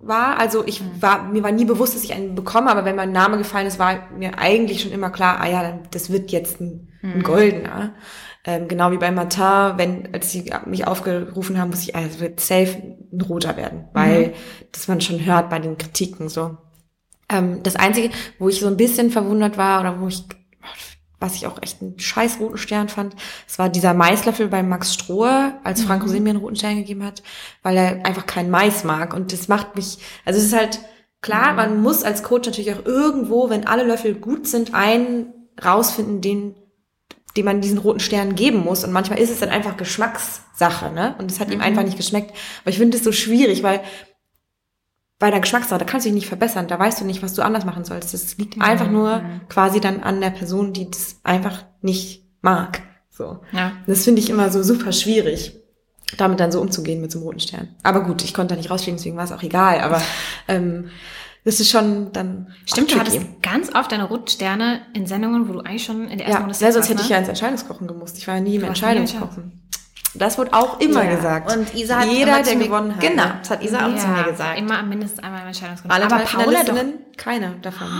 War. Also ich war, mir war nie bewusst, dass ich einen bekomme, aber wenn mein Name gefallen ist, war mir eigentlich schon immer klar, ah ja, das wird jetzt ein, ein goldener. Ähm, genau wie bei Martin, wenn, als sie mich aufgerufen haben, muss ich, ah, es wird safe ein roter werden, weil das man schon hört bei den Kritiken so. Ähm, das Einzige, wo ich so ein bisschen verwundert war oder wo ich, was ich auch echt einen scheiß roten Stern fand, es war dieser Maislöffel bei Max Strohe, als Franco Sim mir einen roten Stern gegeben hat, weil er einfach keinen Mais mag. Und das macht mich, also es ist halt klar, man muss als Coach natürlich auch irgendwo, wenn alle Löffel gut sind, einen rausfinden, den dem man diesen roten Stern geben muss. Und manchmal ist es dann einfach Geschmackssache, ne? Und es hat ihm einfach nicht geschmeckt. Aber ich finde es so schwierig, weil bei der Geschmackssache, da kannst du dich nicht verbessern, da weißt du nicht, was du anders machen sollst. Das liegt einfach nur quasi dann an der Person, die das einfach nicht mag. So. Ja. Das finde ich immer so super schwierig, damit dann so umzugehen mit so einem roten Stern. Aber gut, ich konnte da nicht rausfliegen, deswegen war es auch egal. Aber <laughs> ähm, das ist schon dann Stimmt, du hattest ganz oft deine roten Sterne in Sendungen, wo du eigentlich schon in der ersten Ja, Runde ja, sonst warst, hätte ich ne? ja ins Entscheidungskochen gemusst. Ich war ja nie im Entscheidungskochen. Das wurde auch immer Ja, gesagt. Und Isa hat Jeder, der gewonnen hat. Genau, das hat Isa auch zu mir Ja, gesagt. Immer mindestens einmal im Entscheidungsgrund. Alle Aber Paula doch. Keine davon. <gasps>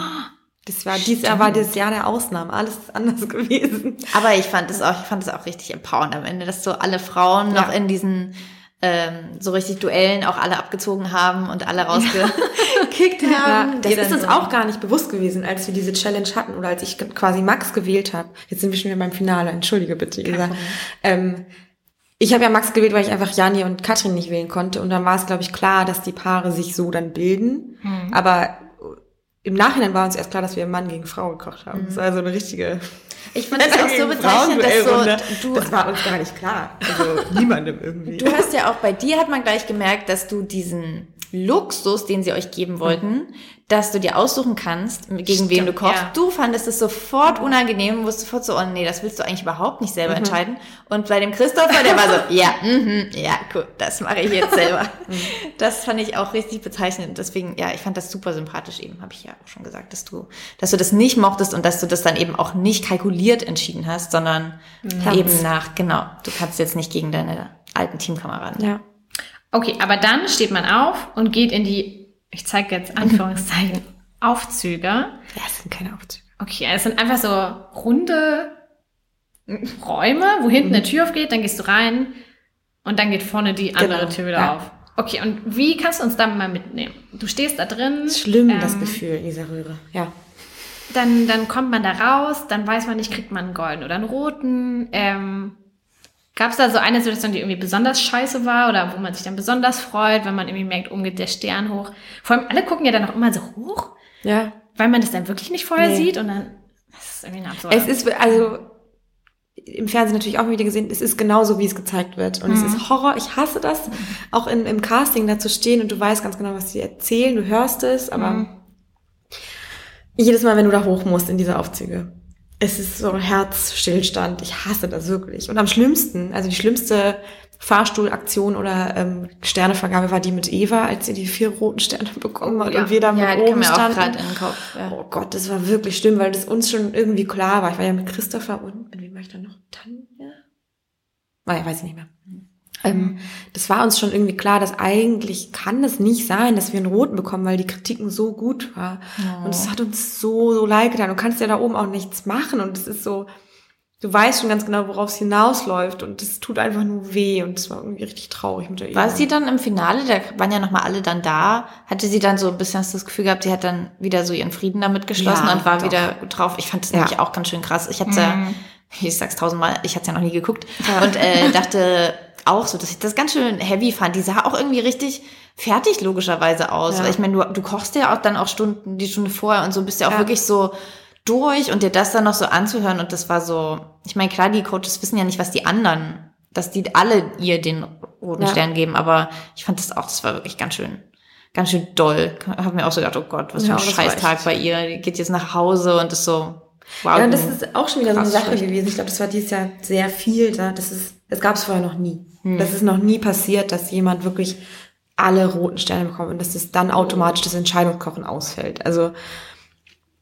Das war, dieses Jahr war das Jahr der Ausnahmen. Alles ist anders <laughs> gewesen. Aber ich fand es auch, ich fand es auch richtig empowernd am Ende, dass so alle Frauen Ja. noch in diesen ähm, so richtig Duellen auch alle abgezogen haben und alle rausgekickt Ja, <laughs> haben. das die ist uns auch gar nicht bewusst gewesen, als wir diese Challenge hatten oder als ich quasi Max gewählt habe. Jetzt sind wir schon wieder beim Finale. Entschuldige bitte, Isa. Ähm, ich habe ja Max gewählt, weil ich einfach Jani und Katrin nicht wählen konnte. Und dann war es, glaube ich, klar, dass die Paare sich so dann bilden. Aber im Nachhinein war uns erst klar, dass wir Mann gegen Frau gekocht haben. Das war so eine richtige. Ich fand das auch so <laughs> bezeichnend, dass so, du, das war uns gar nicht klar. Also <laughs> niemandem irgendwie. du hast ja auch bei dir hat man gleich gemerkt, dass du diesen Luxus, den sie euch geben wollten, dass du dir aussuchen kannst, gegen wen du kochst. ja. Du fandest es sofort unangenehm, wusstest sofort so, oh nee, das willst du eigentlich überhaupt nicht selber entscheiden. Und bei dem Christopher, der war so, <laughs> ja, mhm, ja, cool, das mache ich jetzt selber. <laughs> das fand ich auch richtig bezeichnend. Deswegen, ja, ich fand das super sympathisch eben, habe ich ja auch schon gesagt, dass du, dass du das nicht mochtest und dass du das dann eben auch nicht kalkuliert entschieden hast, sondern eben nach, genau, du kannst jetzt nicht gegen deine alten Teamkameraden. ja. Okay, aber dann steht man auf und geht in die, ich zeige jetzt Anführungszeichen, <laughs> Aufzüge. Ja, es sind keine Aufzüge. Okay, es sind einfach so runde Räume, wo hinten eine Tür aufgeht, dann gehst du rein und dann geht vorne die andere Genau, Tür wieder ja. auf. Okay, und wie kannst du uns da mal mitnehmen? Du stehst da drin. Das schlimm, das ähm, Gefühl in dieser Röhre. Ja. Dann, dann kommt man da raus, dann weiß man nicht, kriegt man einen goldenen oder einen roten. Ähm, Gab es da so eine Situation, die irgendwie besonders scheiße war oder wo man sich dann besonders freut, wenn man irgendwie merkt, oben geht der Stern hoch? Vor allem, alle gucken ja dann auch immer so hoch, Ja. weil man das dann wirklich nicht vorher Nee. sieht und dann das ist irgendwie eine absurde. Es ist, also, im Fernsehen natürlich auch wieder gesehen, es ist genauso, wie es gezeigt wird. Und es ist Horror, ich hasse das. Auch in, im Casting da zu stehen und du weißt ganz genau, was sie erzählen, du hörst es, aber jedes Mal, wenn du da hoch musst in diese Aufzüge, es ist so Herzstillstand. Ich hasse das wirklich. Und am schlimmsten, also die schlimmste Fahrstuhlaktion oder ähm, Sternevergabe war die mit Eva, als sie die vier roten Sterne bekommen hat ja. und wir da Ja, mit die oben auch standen. gerade in den Kopf. Ja. Oh Gott, das war wirklich schlimm, weil das uns schon irgendwie klar war. Ich war ja mit Christopher und mit wem war ich dann noch? Tanja? Ah, ja, weiß ich nicht mehr. Ähm, das war uns schon irgendwie klar, dass eigentlich kann es nicht sein, dass wir einen roten bekommen, weil die Kritiken so gut war. Und es hat uns so, so leid getan. Du kannst ja da oben auch nichts machen und es ist so, du weißt schon ganz genau, worauf es hinausläuft und es tut einfach nur weh und es war irgendwie richtig traurig mit der War Eva. sie dann im Finale, da waren ja nochmal alle dann da, hatte sie dann so ein bisschen das Gefühl gehabt, sie hat dann wieder so ihren Frieden damit geschlossen Ja, und war doch. wieder drauf. Ich fand das Ja. nämlich auch ganz schön krass. Ich hatte ja, <laughs> ich sag's tausendmal, ich hatte ja noch nie geguckt und äh, dachte auch so, dass ich das ganz schön heavy fand. Die sah auch irgendwie richtig fertig logischerweise aus. Ja. Ich meine, du, du kochst ja auch dann auch Stunden, die Stunde vorher und so bist ja auch Ja. wirklich so durch und dir das dann noch so anzuhören und das war so, ich meine, klar, die Coaches wissen ja nicht, was die anderen, dass die alle ihr den roten Ja. Stern geben, aber ich fand das auch, das war wirklich ganz schön, ganz schön doll. Hab mir auch so gedacht, oh Gott, was für Ja, ein das war Scheißtag bei ihr. Die geht jetzt nach Hause und ist so, wow. Ja, und das ist auch schon wieder so eine Sache schlecht. gewesen. Ich glaube, das war dieses Jahr sehr viel da. Das ist, das gab es vorher noch nie. Hm. Das ist noch nie passiert, dass jemand wirklich alle roten Sterne bekommt und dass das dann automatisch das Entscheidungskochen ausfällt. Also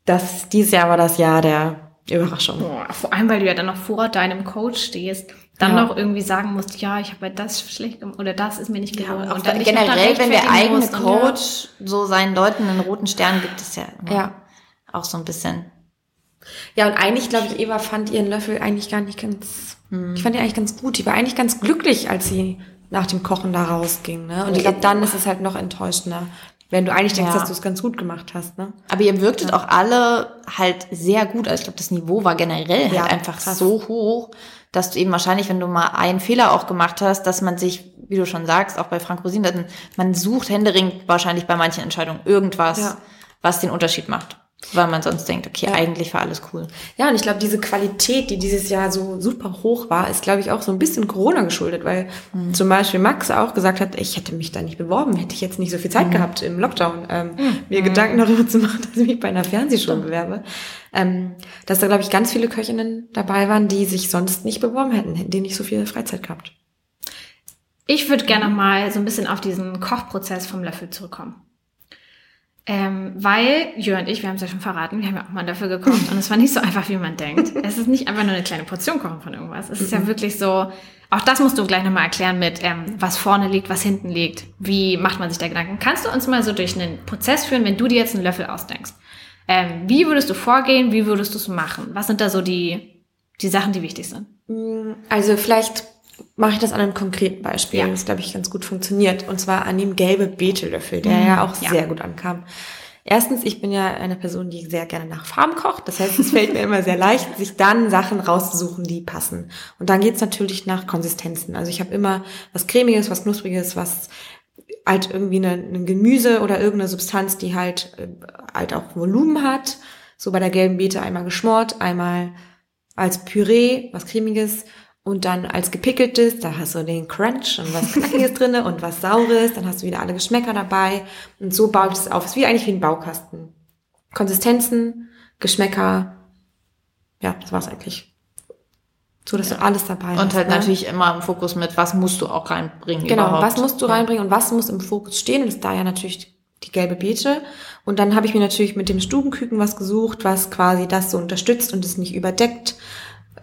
das, dieses Jahr war das Jahr der Überraschung. Boah, vor allem, weil du ja dann noch vor deinem Coach stehst, dann Ja. noch irgendwie sagen musst, ja, ich habe halt das schlecht gemacht oder das ist mir nicht gelungen. auch und dann generell, wenn der eigene und ja. Coach so seinen Leuten einen roten Stern gibt, ist ja, Ja. auch so ein bisschen. Ja, und eigentlich, glaube ich, Eva fand ihren Löffel eigentlich gar nicht ganz, Hm. ich fand die eigentlich ganz gut. Die war eigentlich ganz glücklich, als sie nach dem Kochen da rausging, ne? Und ich glaube, dann ist es halt noch enttäuschender, wenn du eigentlich denkst, Ja. dass du es ganz gut gemacht hast, ne? Aber ihr wirktet auch alle halt sehr gut. Also ich glaube, das Niveau war generell Ja, halt einfach krass. so hoch, dass du eben wahrscheinlich, wenn du mal einen Fehler auch gemacht hast, dass man sich, wie du schon sagst, auch bei Frank Rosin, man sucht händeringend wahrscheinlich bei manchen Entscheidungen irgendwas, Ja. was den Unterschied macht. Weil man sonst denkt, okay, eigentlich war alles cool. Ja, und ich glaube, diese Qualität, die dieses Jahr so super hoch war, ist, glaube ich, auch so ein bisschen Corona geschuldet, weil Mhm. zum Beispiel Max auch gesagt hat, ich hätte mich da nicht beworben, hätte ich jetzt nicht so viel Mhm. Zeit gehabt im Lockdown, ähm, mir Gedanken darüber zu machen, <laughs> dass ich mich bei einer Fernsehshow bewerbe. Ähm, dass da, glaube ich, ganz viele Köchinnen dabei waren, die sich sonst nicht beworben hätten, hätten die nicht so viel Freizeit gehabt. Ich würde gerne mal so ein bisschen auf diesen Kochprozess vom Löffel zurückkommen. Ähm, weil Jörn und ich, wir haben es ja schon verraten, wir haben ja auch mal Löffel gekocht und es war nicht so einfach, wie man denkt. <laughs> Es ist nicht einfach nur eine kleine Portion kochen von irgendwas. Es ist ja wirklich so, auch das musst du gleich nochmal erklären mit, ähm, was vorne liegt, was hinten liegt. Wie macht man sich da Gedanken? Kannst du uns mal so durch einen Prozess führen, wenn du dir jetzt einen Löffel ausdenkst? Ähm, wie würdest du vorgehen? Wie würdest du es machen? Was sind da so die, die Sachen, die wichtig sind? Also vielleicht mache ich das an einem konkreten Beispiel, Ja. das glaube ich ganz gut funktioniert. Und zwar an dem gelbe Betelöffel, der ja auch ja. sehr gut ankam. Erstens, ich bin ja eine Person, die sehr gerne nach Farben kocht. Das heißt, es fällt mir immer sehr leicht, sich dann Sachen rauszusuchen, die passen. Und dann geht's natürlich nach Konsistenzen. Also ich habe immer was Cremiges, was Knuspriges, was halt irgendwie eine, ein Gemüse oder irgendeine Substanz, die halt, äh, halt auch Volumen hat. So bei der gelben Beete einmal geschmort, einmal als Püree, was cremiges und dann als gepickeltes, da hast du den Crunch und was knackiges <laughs> drinne und was saures, dann hast du wieder alle Geschmäcker dabei und so baue ich das auf. Es ist wie eigentlich wie ein Baukasten. Konsistenzen, Geschmäcker, ja, das war's eigentlich. So, dass du alles dabei hast. Und halt ne? natürlich immer im Fokus mit, was musst du auch reinbringen Genau, überhaupt. was musst du reinbringen und was muss im Fokus stehen? Und das ist da ja natürlich die gelbe Beete. Und dann habe ich mir natürlich mit dem Stubenküken was gesucht, was quasi das so unterstützt und es nicht überdeckt.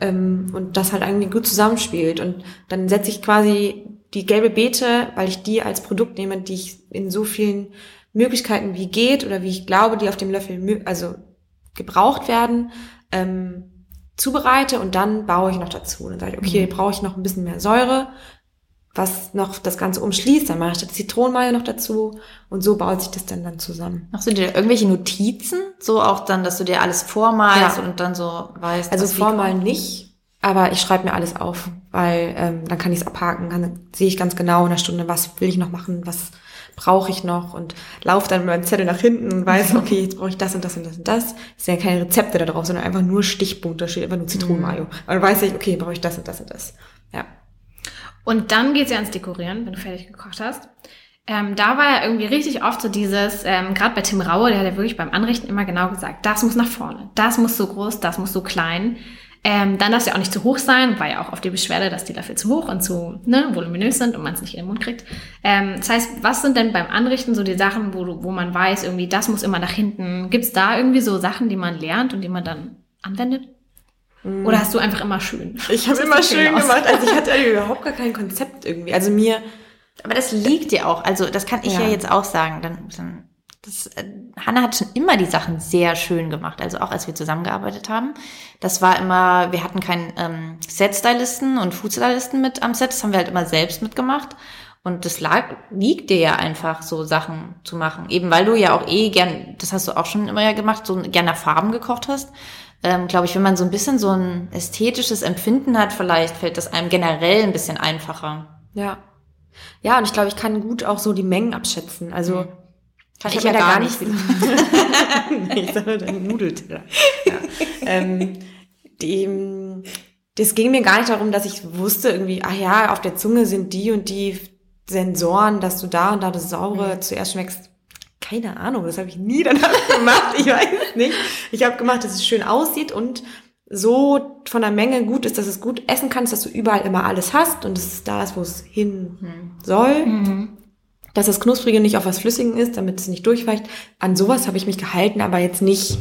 Ähm, und das halt irgendwie gut zusammenspielt. Und dann setze ich quasi die gelbe Beete, weil ich die als Produkt nehme, die ich in so vielen Möglichkeiten wie geht oder wie ich glaube, die auf dem Löffel also gebraucht werden, ähm, zubereite und dann baue ich noch dazu. Dann sage ich, okay, brauche ich noch ein bisschen mehr Säure, was noch das Ganze umschließt, dann mache ich das Zitronenmayo noch dazu und so baut sich das dann dann zusammen. Machst du dir irgendwelche Notizen? So auch dann, dass du dir alles vormalst Ja. und dann so weißt. Also kommt? nicht, aber ich schreibe mir alles auf, weil ähm, dann kann ich es abhaken, dann sehe ich ganz genau in einer Stunde, was will ich noch machen, was brauche ich noch und laufe dann mit meinem Zettel nach hinten und weiß, <laughs> okay, jetzt brauche ich das und das und das und das. Es sind ja keine Rezepte da drauf, sondern einfach nur Stichpunkt, da steht einfach nur Zitronenmayo. Aber dann weiß ich, okay, brauche ich das und das und das. Ja. Und dann geht's ja ans Dekorieren, wenn du fertig gekocht hast. Ähm, da war ja irgendwie richtig oft so dieses, ähm, gerade bei Tim Raue, der hat ja wirklich beim Anrichten immer genau gesagt, das muss nach vorne, das muss so groß, das muss so klein. Ähm, dann darf es ja auch nicht zu hoch sein, war ja auch auf die Beschwerde, dass die Löffel zu hoch und zu ne, voluminös sind und man es nicht in den Mund kriegt. Ähm, das heißt, was sind denn beim Anrichten so die Sachen, wo, du, wo man weiß, irgendwie, das muss immer nach hinten? Gibt's da irgendwie so Sachen, die man lernt und die man dann anwendet? Oder hast du einfach immer schön? Ich habe immer schön aus. gemacht, also ich hatte <laughs> überhaupt gar kein Konzept irgendwie. Also mir, Aber das liegt dir auch. Also das kann ich ja, Ja. jetzt auch sagen. Dann, dann das, äh, Hannah hat schon immer die Sachen sehr schön gemacht. Also auch als wir zusammengearbeitet haben. Das war immer, wir hatten keinen ähm, Set-Stylisten und Food-Stylisten mit am Set. Das haben wir halt immer selbst mitgemacht. Und das lag, liegt dir ja einfach, so Sachen zu machen. Eben weil du ja auch eh gern, das hast du auch schon immer ja gemacht, so gern nach Farben gekocht hast. Ähm, Glaube ich, wenn man so ein bisschen so ein ästhetisches Empfinden hat, vielleicht fällt das einem generell ein bisschen einfacher. ja. Ja, und ich glaube, ich kann gut auch so die Mengen abschätzen. Also Hm. Kann ich ich ja da gar gar nicht. <laughs> nee, ich sage deinen Nudelteller. Ja. ähm, die, das ging mir gar nicht darum, dass ich wusste irgendwie, ah ja, auf der Zunge sind die und die Sensoren, dass du da und da das Saure zuerst schmeckst. Keine Ahnung, das habe ich nie danach <laughs> gemacht. Ich weiß nicht. Ich habe gemacht, dass es schön aussieht und so von der Menge gut ist, dass es gut essen kannst, dass du überall immer alles hast und dass es da ist, wo es hin soll. Dass das Knusprige nicht auf was Flüssigem ist, damit es nicht durchweicht. An sowas habe ich mich gehalten, aber jetzt nicht,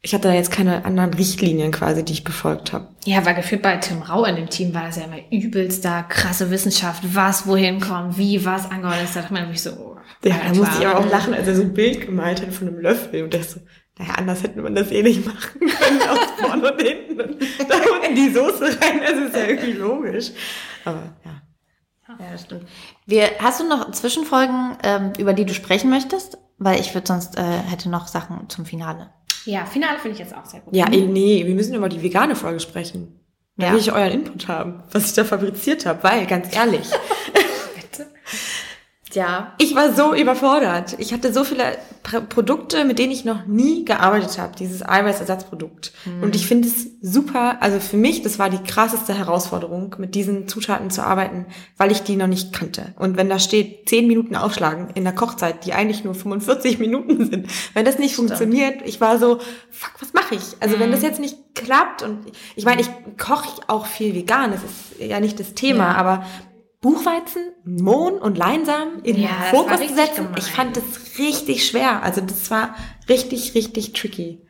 ich hatte da jetzt keine anderen Richtlinien quasi, die ich befolgt habe. Ja, weil gefühlt bei Tim Rau in dem Team war das ja immer übelst da krasse Wissenschaft, was wohin kommt, wie was angeordnet ist. Da dachte man nämlich so, oh, Ja, da musste ich aber auch lachen, als er so ein Bild gemalt hat von einem Löffel und der so, naja, anders hätte man das eh nicht machen können, aus vorne und hinten. Und da unten die Soße rein, das ist ja irgendwie logisch. Aber ja. Ja, das stimmt. Wir, hast du noch Zwischenfolgen, ähm, über die du sprechen möchtest? Weil ich würde sonst, äh, hätte noch Sachen zum Finale. Ja, Finale finde ich jetzt auch sehr gut. Ja, ey, nee, wir müssen über die vegane Folge sprechen. Da Ja. will ich euren Input haben, was ich da fabriziert habe, weil, ganz ehrlich, <laughs> Ja. Ich war so überfordert. Ich hatte so viele Pr Produkte, mit denen ich noch nie gearbeitet habe, dieses Eiweißersatzprodukt. Und ich finde es super, also für mich, das war die krasseste Herausforderung, mit diesen Zutaten zu arbeiten, weil ich die noch nicht kannte. Und wenn da steht, 10 Minuten aufschlagen in der Kochzeit, die eigentlich nur 45 <laughs> Minuten sind, wenn das nicht funktioniert, ich war so, fuck, was mache ich? Also wenn das jetzt nicht klappt und ich meine, ich koche auch viel vegan, das ist ja nicht das Thema, Ja. aber Buchweizen, Mohn und Leinsamen in Ja, den Fokus richtig setzen. gemein. Ich fand das richtig schwer. Also das war richtig, richtig tricky,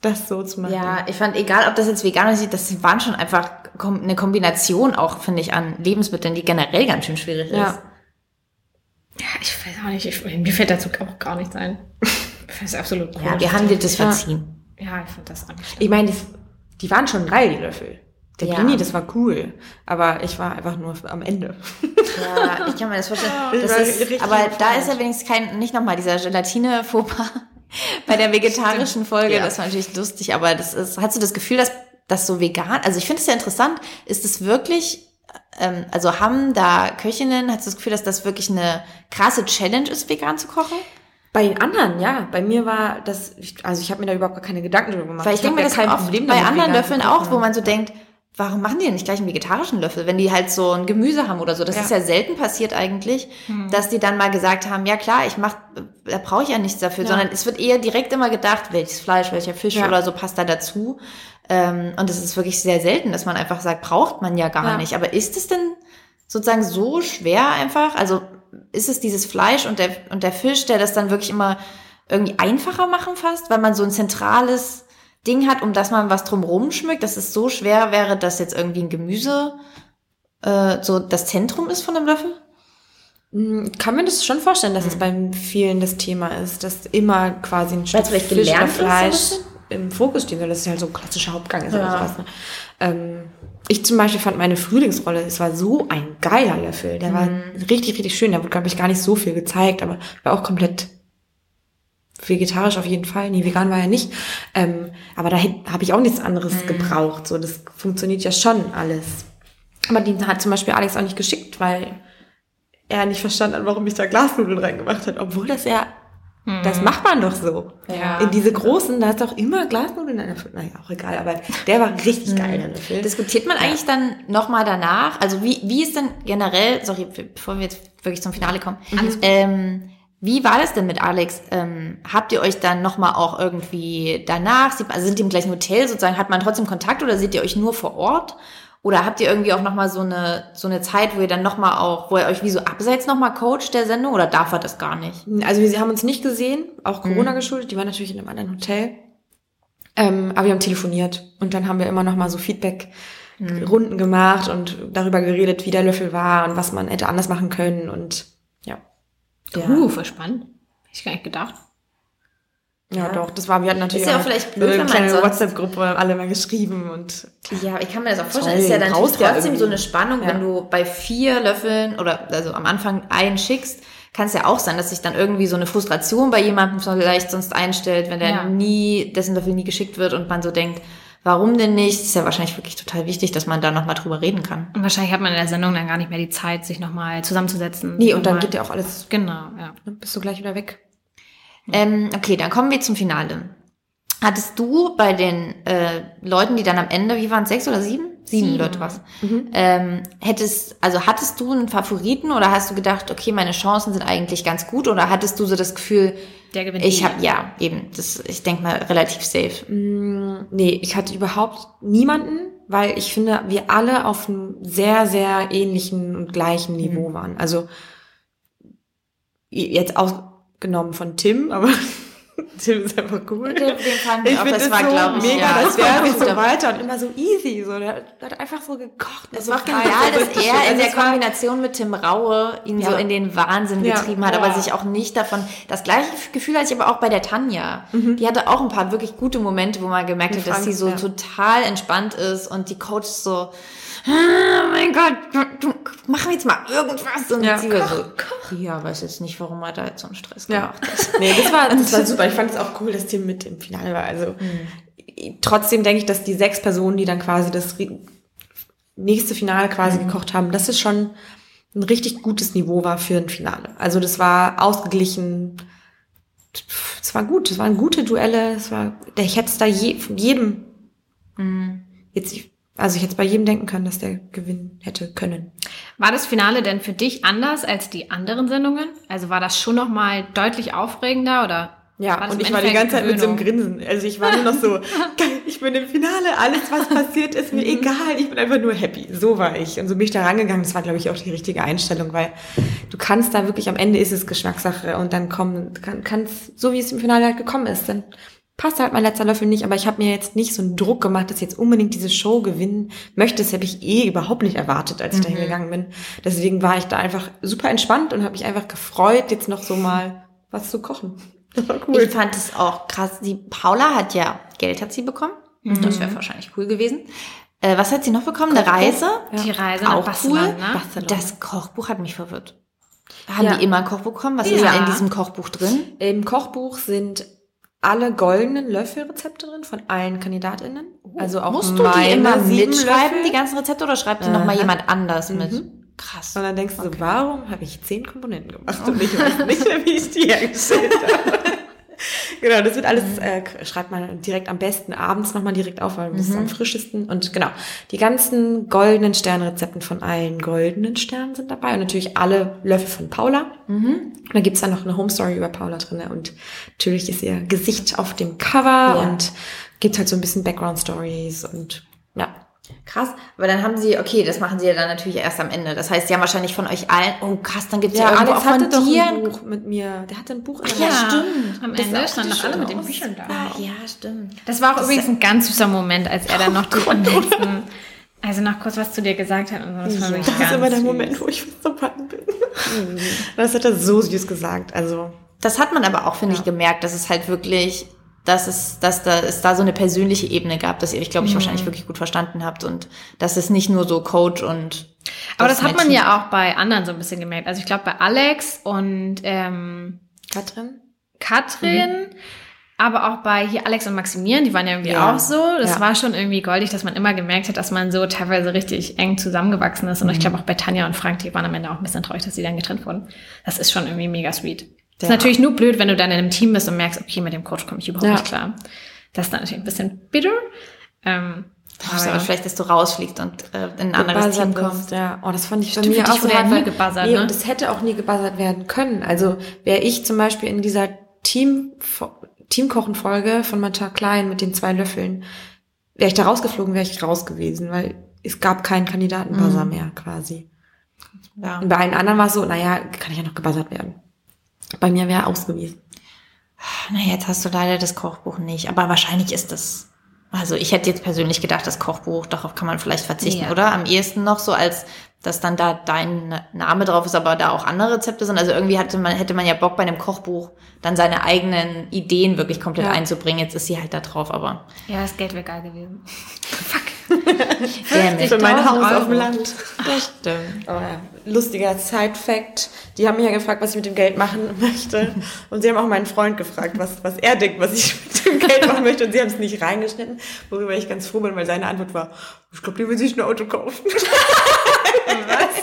das so zu machen. Ja, ich fand, egal ob das jetzt vegan ist, das waren schon einfach eine Kombination auch, finde ich, an Lebensmitteln, die generell ganz schön schwierig ist. Ja. Ja, ich weiß auch nicht, ich, mir fällt dazu auch gar nichts ein. Ich finde es absolut Ja, komisch. wir haben dir das Ja. verziehen. Ja, ich fand das auch nicht schlimm. Ich meine, die waren schon geil, die Löffel. Der Ja. Blini, das war cool. Aber ich war einfach nur am Ende. Ja, ich kann mir das vorstellen. Ich <laughs> Das ist, aber da überfordert. ist ja wenigstens kein, nicht nochmal dieser Gelatine-Fauxpas <laughs> bei der vegetarischen Folge. Ja. Das war natürlich lustig, aber das ist, hast du das Gefühl, dass das so vegan, also ich finde es ja interessant, ist es wirklich, ähm, also haben da Köchinnen, hast du das Gefühl, dass das wirklich eine krasse Challenge ist, vegan zu kochen? Bei den anderen, ja. Bei mir war das, ich- also ich habe mir da überhaupt gar keine Gedanken drüber gemacht. Weil ich, denke mir das kein Problem bei anderen Löffeln auch, wo man so denkt, warum machen die denn nicht gleich einen vegetarischen Löffel, wenn die halt so ein Gemüse haben oder so? Das Ja. ist ja selten passiert eigentlich, dass die dann mal gesagt haben, ja klar, ich mach, da brauche ich ja nichts dafür, Ja. sondern es wird eher direkt immer gedacht, welches Fleisch, welcher Fisch Ja. oder so passt da dazu. Ähm, und es ist wirklich sehr selten, dass man einfach sagt, braucht man ja gar nicht. Aber ist es denn sozusagen so schwer einfach? Also ist es dieses Fleisch und der, und der Fisch, der das dann wirklich immer irgendwie einfacher machen fast, weil man so ein zentrales Ding hat, um das man was drumrum schmückt, dass es so schwer wäre, dass jetzt irgendwie ein Gemüse äh, so das Zentrum ist von einem Löffel? Mm, Kann mir das schon vorstellen, dass es bei vielen das Thema ist, dass immer quasi ein Stück Fisch oder ist, Fleisch bisschen? im Fokus stehen soll. Das ist halt so ein klassischer Hauptgang ist Ja. oder sowas. Ne? Ähm, ich zum Beispiel fand meine Frühlingsrolle, es war so ein geiler Löffel. Der war Mhm. richtig, richtig schön. Da wurde, glaube ich, gar nicht so viel gezeigt, aber war auch komplett vegetarisch auf jeden Fall. Nee, vegan war er nicht. Ähm, aber da habe ich auch nichts anderes Mhm. gebraucht. So, das funktioniert ja schon alles. Aber die hat zum Beispiel Alex auch nicht geschickt, weil er nicht verstanden hat, warum ich da Glasnudeln reingemacht hat, obwohl das ja, das macht man doch so. Ja. In diese großen, da ist doch immer Glasnudeln in der Pfanne. Naja, auch egal, aber der war richtig geil, der Löffel. Diskutiert man eigentlich dann nochmal danach? Also wie, wie ist denn generell, sorry, bevor wir jetzt wirklich zum Finale kommen, ähm, wie war das denn mit Alex? Ähm, habt ihr euch dann nochmal auch irgendwie danach, also sind die im gleichen Hotel sozusagen, hat man trotzdem Kontakt oder seht ihr euch nur vor Ort? Oder habt ihr irgendwie auch nochmal so eine, so eine Zeit, wo ihr dann nochmal auch, wo ihr euch wie so abseits nochmal coacht der Sendung oder darf er das gar nicht? Also wir haben uns nicht gesehen, auch Corona geschuldet, die waren natürlich in einem anderen Hotel. Ähm, aber wir haben telefoniert und dann haben wir immer noch mal so Feedback-Runden gemacht und darüber geredet, wie der Löffel war und was man hätte anders machen können und ja. Uh, voll spannend. Hätte ich gar nicht gedacht. Ja, Ja. doch, das war, wir hatten natürlich Ist ja auch vielleicht blöd, eine kleine WhatsApp-Gruppe, alle mal geschrieben und Ja, ich kann mir das auch vorstellen. Toll, ist ja dann trotzdem so irgendwie. eine Spannung, Ja. wenn du bei vier Löffeln oder also am Anfang einen schickst, kann es ja auch sein, dass sich dann irgendwie so eine Frustration bei jemandem vielleicht sonst einstellt, wenn der Ja. nie, dessen Löffel nie geschickt wird und man so denkt, warum denn nicht? Ist ja wahrscheinlich wirklich total wichtig, dass man da nochmal drüber reden kann. Und wahrscheinlich hat man in der Sendung dann gar nicht mehr die Zeit, sich nochmal zusammenzusetzen. nee, und dann geht ja auch alles, Genau, ja. ne, bist du gleich wieder weg. Ähm, okay, dann kommen wir zum Finale. Hattest du bei den äh, Leuten, die dann am Ende, wie waren es, sechs oder sieben? Sieben, Sieben. Leute was. Mhm. Ähm, hättest, also hattest du einen Favoriten oder hast du gedacht, okay, meine Chancen sind eigentlich ganz gut oder hattest du so das Gefühl, Der gewinnt ich habe ja eben, das, ich denke mal relativ safe. Mm, Nee, ich hatte überhaupt niemanden, weil ich finde, wir alle auf einem sehr, sehr ähnlichen und gleichen Niveau waren. Also jetzt ausgenommen von Tim, aber <laughs> Tim ist einfach cool. Den- den fand ich ich auch, das das war, so ich, mega, ja. das wäre nicht so weiter und immer so easy. So, der, der hat einfach so gekocht. Es so war frei, genial, so dass richtig er in Also der Kombination mit Tim Raue ihn Ja. so in den Wahnsinn Ja. getrieben hat, aber sich auch nicht davon. Das gleiche Gefühl hatte ich aber auch bei der Tanja. Die hatte auch ein paar wirklich gute Momente, wo man gemerkt hat, dass sie so total entspannt ist und die Coach so, oh mein Gott, du, mach jetzt mal irgendwas. Und Ja. sie war so, ja, weiß jetzt nicht, warum er da jetzt so einen Stress Ja. gemacht hat. <laughs> Nee, das war, das war <laughs> super. Ich fand es auch cool, dass Tim mit im Finale war. Also trotzdem denke ich, dass die sechs Personen, die dann quasi das nächste Finale quasi gekocht haben, das ist schon ein richtig gutes Niveau war für ein Finale. Also das war ausgeglichen, es war gut, es waren gute Duelle, es war, ich hätte es da je, von jedem, Mhm. jetzt, also ich hätte bei jedem denken können, dass der gewinnen hätte können. War das Finale denn für dich anders als die anderen Sendungen? Also war das schon noch mal deutlich aufregender oder? Ja, und ich war die Endeffekt ganze Zeit mit so einem Gewöhnung? Grinsen. Also ich war nur noch so, <laughs> ich bin im Finale, alles was passiert ist mir egal, ich bin einfach nur happy. So war ich. Und so bin ich da rangegangen. Das war, glaube ich, auch die richtige Einstellung, weil du kannst da wirklich, am Ende ist es Geschmackssache und dann kommen, kann, kannst, so wie es im Finale halt gekommen ist, dann passt halt mein letzter Löffel nicht, aber ich habe mir jetzt nicht so einen Druck gemacht, dass ich jetzt unbedingt diese Show gewinnen möchte. Das habe ich eh überhaupt nicht erwartet, als ich da hingegangen bin. Deswegen war ich da einfach super entspannt und habe mich einfach gefreut, jetzt noch so mal was zu kochen. <laughs> Das war cool. Ich fand es auch krass. Die Paula hat ja Geld hat sie bekommen. Das wäre wahrscheinlich cool gewesen. Äh, was hat sie noch bekommen? Eine Reise? Die Reise nach Auch Barcelona. cool. Barcelona. Das Kochbuch hat mich verwirrt. Haben Ja. die immer ein Kochbuch bekommen? Was ist Ja. denn in diesem Kochbuch drin? Im Kochbuch sind alle goldenen Löffelrezepte drin von allen KandidatInnen. Also auch Oh, Musst du die immer mitschreiben, Löffel. die ganzen Rezepte, oder schreibt die noch mal Aha. jemand anders mit? Mhm. Krass. Und dann denkst du so, warum habe ich zehn Komponenten gemacht und ich weiß nicht mehr, wie ich die hergestellt <laughs> habe. Genau, das wird alles, äh, schreibt man direkt am besten abends nochmal direkt auf, weil das ist am frischesten. Und genau, die ganzen goldenen Sternrezepten von allen goldenen Sternen sind dabei und natürlich alle Löffel von Paula. Und da gibt's dann noch eine Home Story über Paula drinne und natürlich ist ihr Gesicht auf dem Cover Ja. und gibt halt so ein bisschen Background Stories und ja. Krass, aber dann haben sie, okay, das machen sie ja dann natürlich erst am Ende. Das heißt, sie haben wahrscheinlich von euch allen, oh krass, dann gibt's ja, Ja, irgendwo Alex auch von hatte doch dir ein Buch mit mir. Der hatte ein Buch. in der Ja, stimmt. Am Das Ende standen noch alle mit den. Büchern da. Ah, ja, stimmt. Das war auch Das übrigens ist- ein ganz süßer Moment, als er dann noch die am <laughs> letzten, also noch kurz was zu dir gesagt hat und so. Das war wirklich Das ist ganz immer der süß. Moment, wo ich packen bin. Das hat er so süß gesagt. Also, Das hat man aber auch, finde ich, gemerkt, dass es halt wirklich, dass es, dass da, es da so eine persönliche Ebene gab, dass ihr euch, glaube ich, wahrscheinlich wirklich gut verstanden habt und dass es nicht nur so Coach und Aber das, hat man ja auch bei anderen so ein bisschen gemerkt. Also ich glaube bei Alex und ähm, Katrin? Katrin, aber auch bei hier Alex und Maximilian, die waren ja irgendwie Ja. auch so. Das Ja. war schon irgendwie goldig, dass man immer gemerkt hat, dass man so teilweise richtig eng zusammengewachsen ist. Und ich glaube auch bei Tanja und Frank, die waren am Ende auch ein bisschen traurig, dass sie dann getrennt wurden. Das ist schon irgendwie mega sweet. Das ist Ja. natürlich nur blöd, wenn du dann in einem Team bist und merkst, okay, mit dem Coach komme ich überhaupt Ja. nicht klar. Das ist dann natürlich ein bisschen bitter. Ähm, Aber aber vielleicht, dass du rausfliegst und äh, in ein anderes Team kommst. Ja, oh, das fand ich bei Stimmt, mir für dich auch so ja hart, weil- gebuzzert, Nee, ne? und das hätte auch nie gebuzzert werden können. Also wäre ich zum Beispiel in dieser Team Teamkochen-Folge von Matcha Klein mit den zwei Löffeln, wäre ich da rausgeflogen, wäre ich raus gewesen, weil es gab keinen Kandidatenbuzzer mehr quasi. Ja. Und bei allen anderen war es so, naja, kann ich ja noch gebuzzert werden. Bei mir wäre aus gewesen. Na, jetzt hast du leider das Kochbuch nicht, aber wahrscheinlich ist das. Also ich hätte jetzt persönlich gedacht, das Kochbuch, darauf kann man vielleicht verzichten, Ja. oder? Am ehesten noch so, als dass dann da dein Name drauf ist, aber da auch andere Rezepte sind. Also irgendwie hatte man, hätte man ja Bock bei einem Kochbuch dann seine eigenen Ideen wirklich komplett Ja. einzubringen. Jetzt ist sie halt da drauf, aber ja, das Geld wäre geil gewesen. <laughs> it. <laughs> Für mein 50.000 Haus auf dem Euro. Land. Das stimmt. Ja, lustiger Side-Fact. Die haben mich ja gefragt, was ich mit dem Geld machen <laughs> möchte. Und sie haben auch meinen Freund gefragt, was, was er denkt, was ich <laughs> mit dem Geld machen möchte. Und sie haben es nicht reingeschnitten, worüber ich ganz froh bin, weil seine Antwort war, ich glaube, die will sich ein Auto kaufen. Was?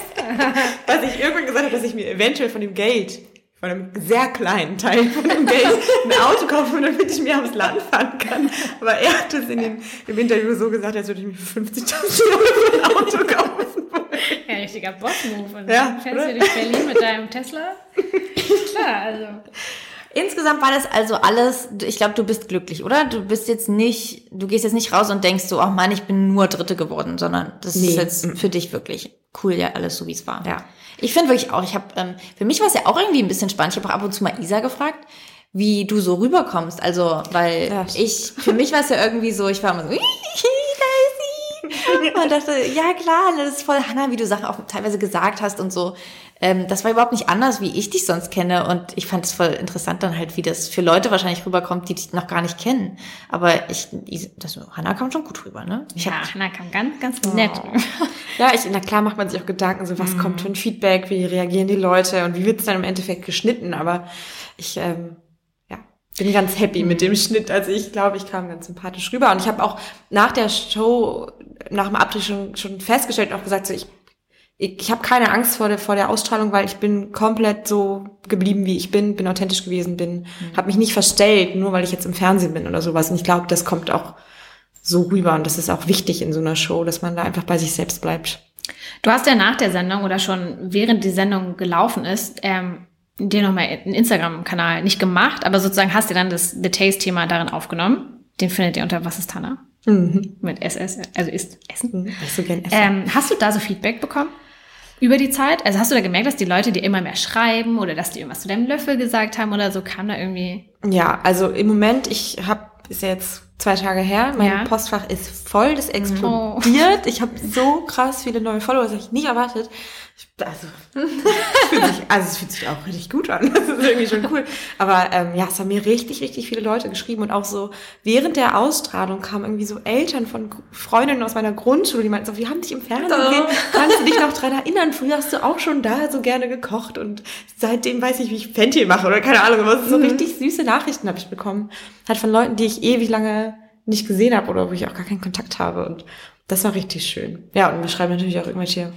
was ich irgendwann gesagt habe, dass ich mir eventuell von dem Geld, von einem sehr kleinen Teil von dem Geld, ein Auto kaufen, damit ich mir aufs Land fahren kann. Aber er hat es in dem, im Interview so gesagt, als würde ich mir für 50.000 Euro ein Auto kaufen. Ja, richtiger Boss-Move. Und Ja, dann fährst oder? du durch Berlin mit deinem Tesla. Klar, also. Insgesamt war das also alles, ich glaube, du bist glücklich, oder? Du bist jetzt nicht, du gehst jetzt nicht raus und denkst so, ach Mann, ich bin nur Dritte geworden, sondern das Nee. ist jetzt für dich wirklich cool, ja, alles so wie es war. Ja. Ich finde wirklich auch, ich habe, ähm, für mich war es ja auch irgendwie ein bisschen spannend. Ich habe auch ab und zu mal Isa gefragt, wie du so rüberkommst. Also, weil Ja. ich, für mich war es ja irgendwie so, ich war immer so. <laughs> Und dachte, ja klar, das ist voll Hannah, wie du Sachen auch teilweise gesagt hast und so. Ähm, das war überhaupt nicht anders, wie ich dich sonst kenne. Und ich fand es voll interessant dann halt, wie das für Leute wahrscheinlich rüberkommt, die dich noch gar nicht kennen. Aber ich, das, Hannah kam schon gut rüber, ne? Ich Ja, hab, Hannah kam ganz, ganz nett. Ja, ich, na klar macht man sich auch Gedanken, so was kommt für ein Feedback, wie reagieren die Leute und wie wird es dann im Endeffekt geschnitten. Aber ich ähm, bin ganz happy mit dem Schnitt. Also ich glaube, ich kam ganz sympathisch rüber. Und ich habe auch nach der Show, nach dem Abdreh schon, schon festgestellt und auch gesagt, so ich ich, ich habe keine Angst vor der, vor der Ausstrahlung, weil ich bin komplett so geblieben, wie ich bin, bin authentisch gewesen, bin, mhm. habe mich nicht verstellt, nur weil ich jetzt im Fernsehen bin oder sowas. Und ich glaube, das kommt auch so rüber und das ist auch wichtig in so einer Show, dass man da einfach bei sich selbst bleibt. Du hast ja nach der Sendung oder schon während die Sendung gelaufen ist, ähm, dir nochmal einen Instagram-Kanal nicht gemacht, aber sozusagen hast du dann das The Taste-Thema darin aufgenommen. Den findet ihr unter Was ist Tanner? Mhm. Mit SS, also ist Essen. Mhm, so gern essen. Ähm, hast du da so Feedback bekommen? Über die Zeit? Also hast du da gemerkt, dass die Leute dir immer mehr schreiben oder dass die irgendwas zu deinem Löffel gesagt haben oder so? Kam da irgendwie? Ja, also im Moment, ich habe, ist ja jetzt zwei Tage her, mein ja. Postfach ist voll, das explodiert. Oh. Ich habe so krass viele neue Follower, das habe ich nicht erwartet. Also, <laughs> sich, also es fühlt sich auch richtig gut an. Das ist irgendwie schon cool. Aber ähm, ja, es haben mir richtig, richtig viele Leute geschrieben und auch so während der Ausstrahlung kamen irgendwie so Eltern von Freundinnen aus meiner Grundschule, die meinten so, wir haben dich im Fernsehen gesehen. Kannst du dich noch dran erinnern? Früher hast du auch schon da so gerne gekocht und seitdem weiß ich, wie ich Fenchel mache oder keine Ahnung. Aber so mhm. richtig süße Nachrichten habe ich bekommen. Halt von Leuten, die ich ewig lange nicht gesehen habe oder wo ich auch gar keinen Kontakt habe. Und das war richtig schön. Ja, und wir schreiben natürlich auch irgendwelche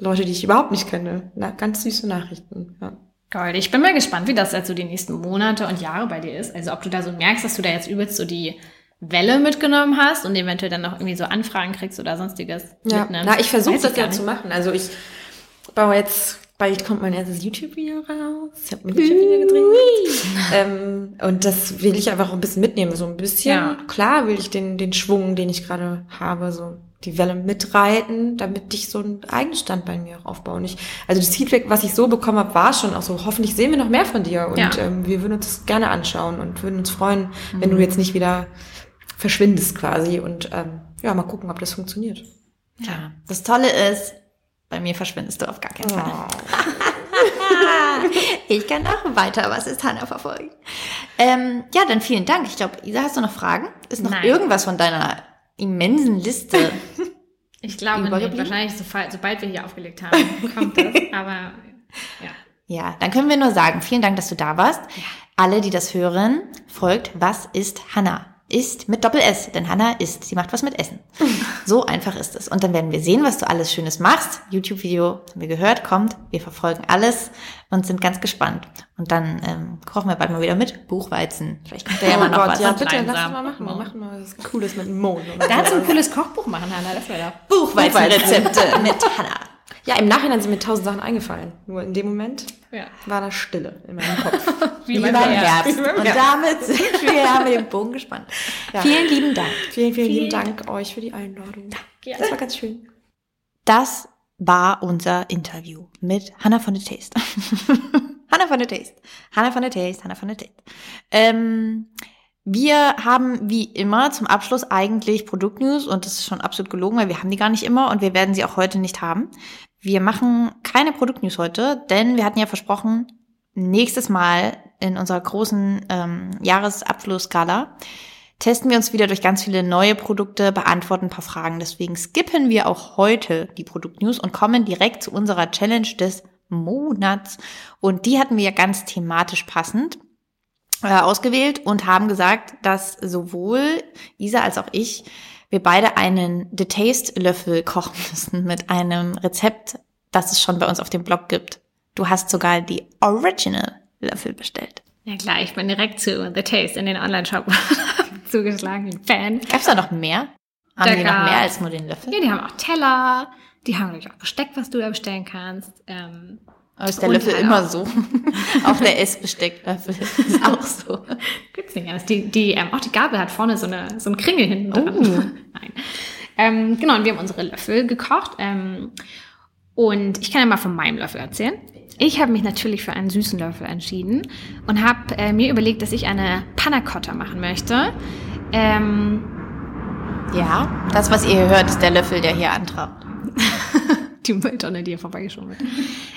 Leute, die ich überhaupt nicht kenne. Na, ganz süße Nachrichten. Ja. Gold. Ich bin mal gespannt, wie das also die nächsten Monate und Jahre bei dir ist. Also ob du da so merkst, dass du da jetzt übelst so die Welle mitgenommen hast und eventuell dann noch irgendwie so Anfragen kriegst oder sonstiges ja. mitnimmst. Na, ich versuche das ja zu machen. Also ich baue jetzt, bald kommt mein erstes YouTube-Video raus. Ich habe ein YouTube-Video gedreht. ähm, und das will ich einfach auch ein bisschen mitnehmen. So ein bisschen, ja. klar will ich den, den Schwung, den ich gerade habe, so die Welle mitreiten, damit ich so ein Eigenstand bei mir auch aufbaue. Und ich, also das Feedback, was ich so bekommen habe, war schon auch so, hoffentlich sehen wir noch mehr von dir und ja. ähm, wir würden uns das gerne anschauen und würden uns freuen, mhm. wenn du jetzt nicht wieder verschwindest quasi und ähm, ja, mal gucken, ob das funktioniert. Ja, das Tolle ist, bei mir verschwindest du auf gar keinen Fall. Oh. <laughs> ich kann auch weiter, was ist Hanna verfolgen. Ähm, ja, dann vielen Dank. Ich glaube, Isa, hast du noch Fragen? Ist noch Nein. irgendwas von deiner immensen Liste. <laughs> ich glaube nicht. Wahrscheinlich sobald, sobald wir hier aufgelegt haben, <laughs> kommt das. Aber ja. Ja, dann können wir nur sagen, vielen Dank, dass du da warst. Ja. Alle, die das hören, folgt, was ist Hanna? Ist mit Doppel S, denn Hanna isst. Sie macht was mit Essen. <laughs> So einfach ist es. Und dann werden wir sehen, was du alles Schönes machst. YouTube-Video, haben wir gehört, kommt. Wir verfolgen alles und sind ganz gespannt. Und dann ähm, kochen wir bald mal wieder mit Buchweizen. Vielleicht kommt da ja oh mal noch Gott, was. Ja, bitte, lass uns mal machen. Wir machen mal was Cooles mit dem Mond. Dazu ein cooles Kochbuch machen, Hanna. Das wäre doch. Buchweizenrezepte mit Hanna. Ja, im Nachhinein sind mir tausend Sachen eingefallen. Nur in dem Moment ja. war da Stille in meinem Kopf. <laughs> Wie, Wie beim Herbst. Herbst. Und damit sind <laughs> wir, haben wir den Bogen gespannt. Ja. Vielen lieben Dank. Vielen, vielen, vielen lieben Dank euch für die Einladung. Danke. Das war ganz schön. Das war unser Interview mit Hannah von the <laughs> Taste. Hannah von the Taste. Hannah von the Taste. Hannah von the Taste. Ähm, wir haben wie immer zum Abschluss eigentlich Produktnews und das ist schon absolut gelogen, weil wir haben die gar nicht immer und wir werden sie auch heute nicht haben. Wir machen keine Produktnews heute, denn wir hatten ja versprochen, nächstes Mal in unserer großen ähm, Jahresabschlussskala testen wir uns wieder durch ganz viele neue Produkte, beantworten ein paar Fragen. Deswegen skippen wir auch heute die Produktnews und kommen direkt zu unserer Challenge des Monats. Und die hatten wir ja ganz thematisch passend ausgewählt und haben gesagt, dass sowohl Isa als auch ich, wir beide einen The Taste Löffel kochen <laughs> müssen mit einem Rezept, das es schon bei uns auf dem Blog gibt. Du hast sogar die Original Löffel bestellt. Ja klar, ich bin direkt zu The Taste in den Online-Shop <laughs> zugeschlagen, Fan. Gab's da noch mehr? Haben da die noch mehr als nur den Löffel? Ja, die haben auch Teller, die haben natürlich auch Besteck, was du da bestellen kannst. Ähm, aber ist der Löffel halt immer so? <laughs> auch der Essbestecklöffel ist <laughs> auch so. Gibt's nicht anders. Die, die, ähm, auch die Gabel hat vorne so, eine, so einen Kringel hinten dran. Oh. <laughs> Nein. Ähm, genau, und wir haben unsere Löffel gekocht. Ähm, und ich kann ja mal von meinem Löffel erzählen. Ich habe mich natürlich für einen süßen Löffel entschieden und habe äh, mir überlegt, dass ich eine Panna Cotta machen möchte. Ähm, ja, das, was ihr hört, ist der Löffel, der hier antragt. Die Mülltonne, die hier vorbeigeschoben wird.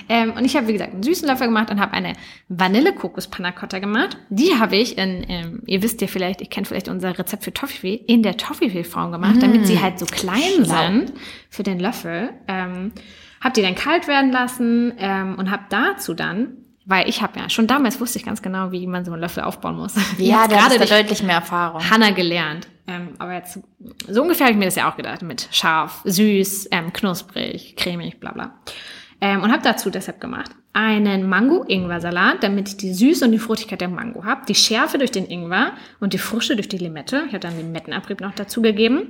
Ähm, und ich habe, wie gesagt, einen süßen Löffel gemacht und habe eine Vanille-Kokos-Panna Cotta gemacht. Die habe ich in, ähm, ihr wisst ja vielleicht, ich kenne vielleicht unser Rezept für Toffifee, in der Toffifee-Form gemacht, mm. damit sie halt so klein sind für den Löffel. Ähm, hab die dann kalt werden lassen ähm, und hab dazu dann Weil ich habe ja, schon damals wusste ich ganz genau, wie man so einen Löffel aufbauen muss. Ja, <laughs> da gerade hast du deutlich mehr Erfahrung. Hanna gelernt. Ähm, aber jetzt, so ungefähr habe ich mir das ja auch gedacht, mit scharf, süß, ähm, knusprig, cremig, bla bla. Ähm, und habe dazu deshalb gemacht einen Mango-Ingwer-Salat, damit ich die Süße und die Fruchtigkeit der Mango habe, die Schärfe durch den Ingwer und die Frische durch die Limette. Ich habe dann Limettenabrieb noch dazu gegeben.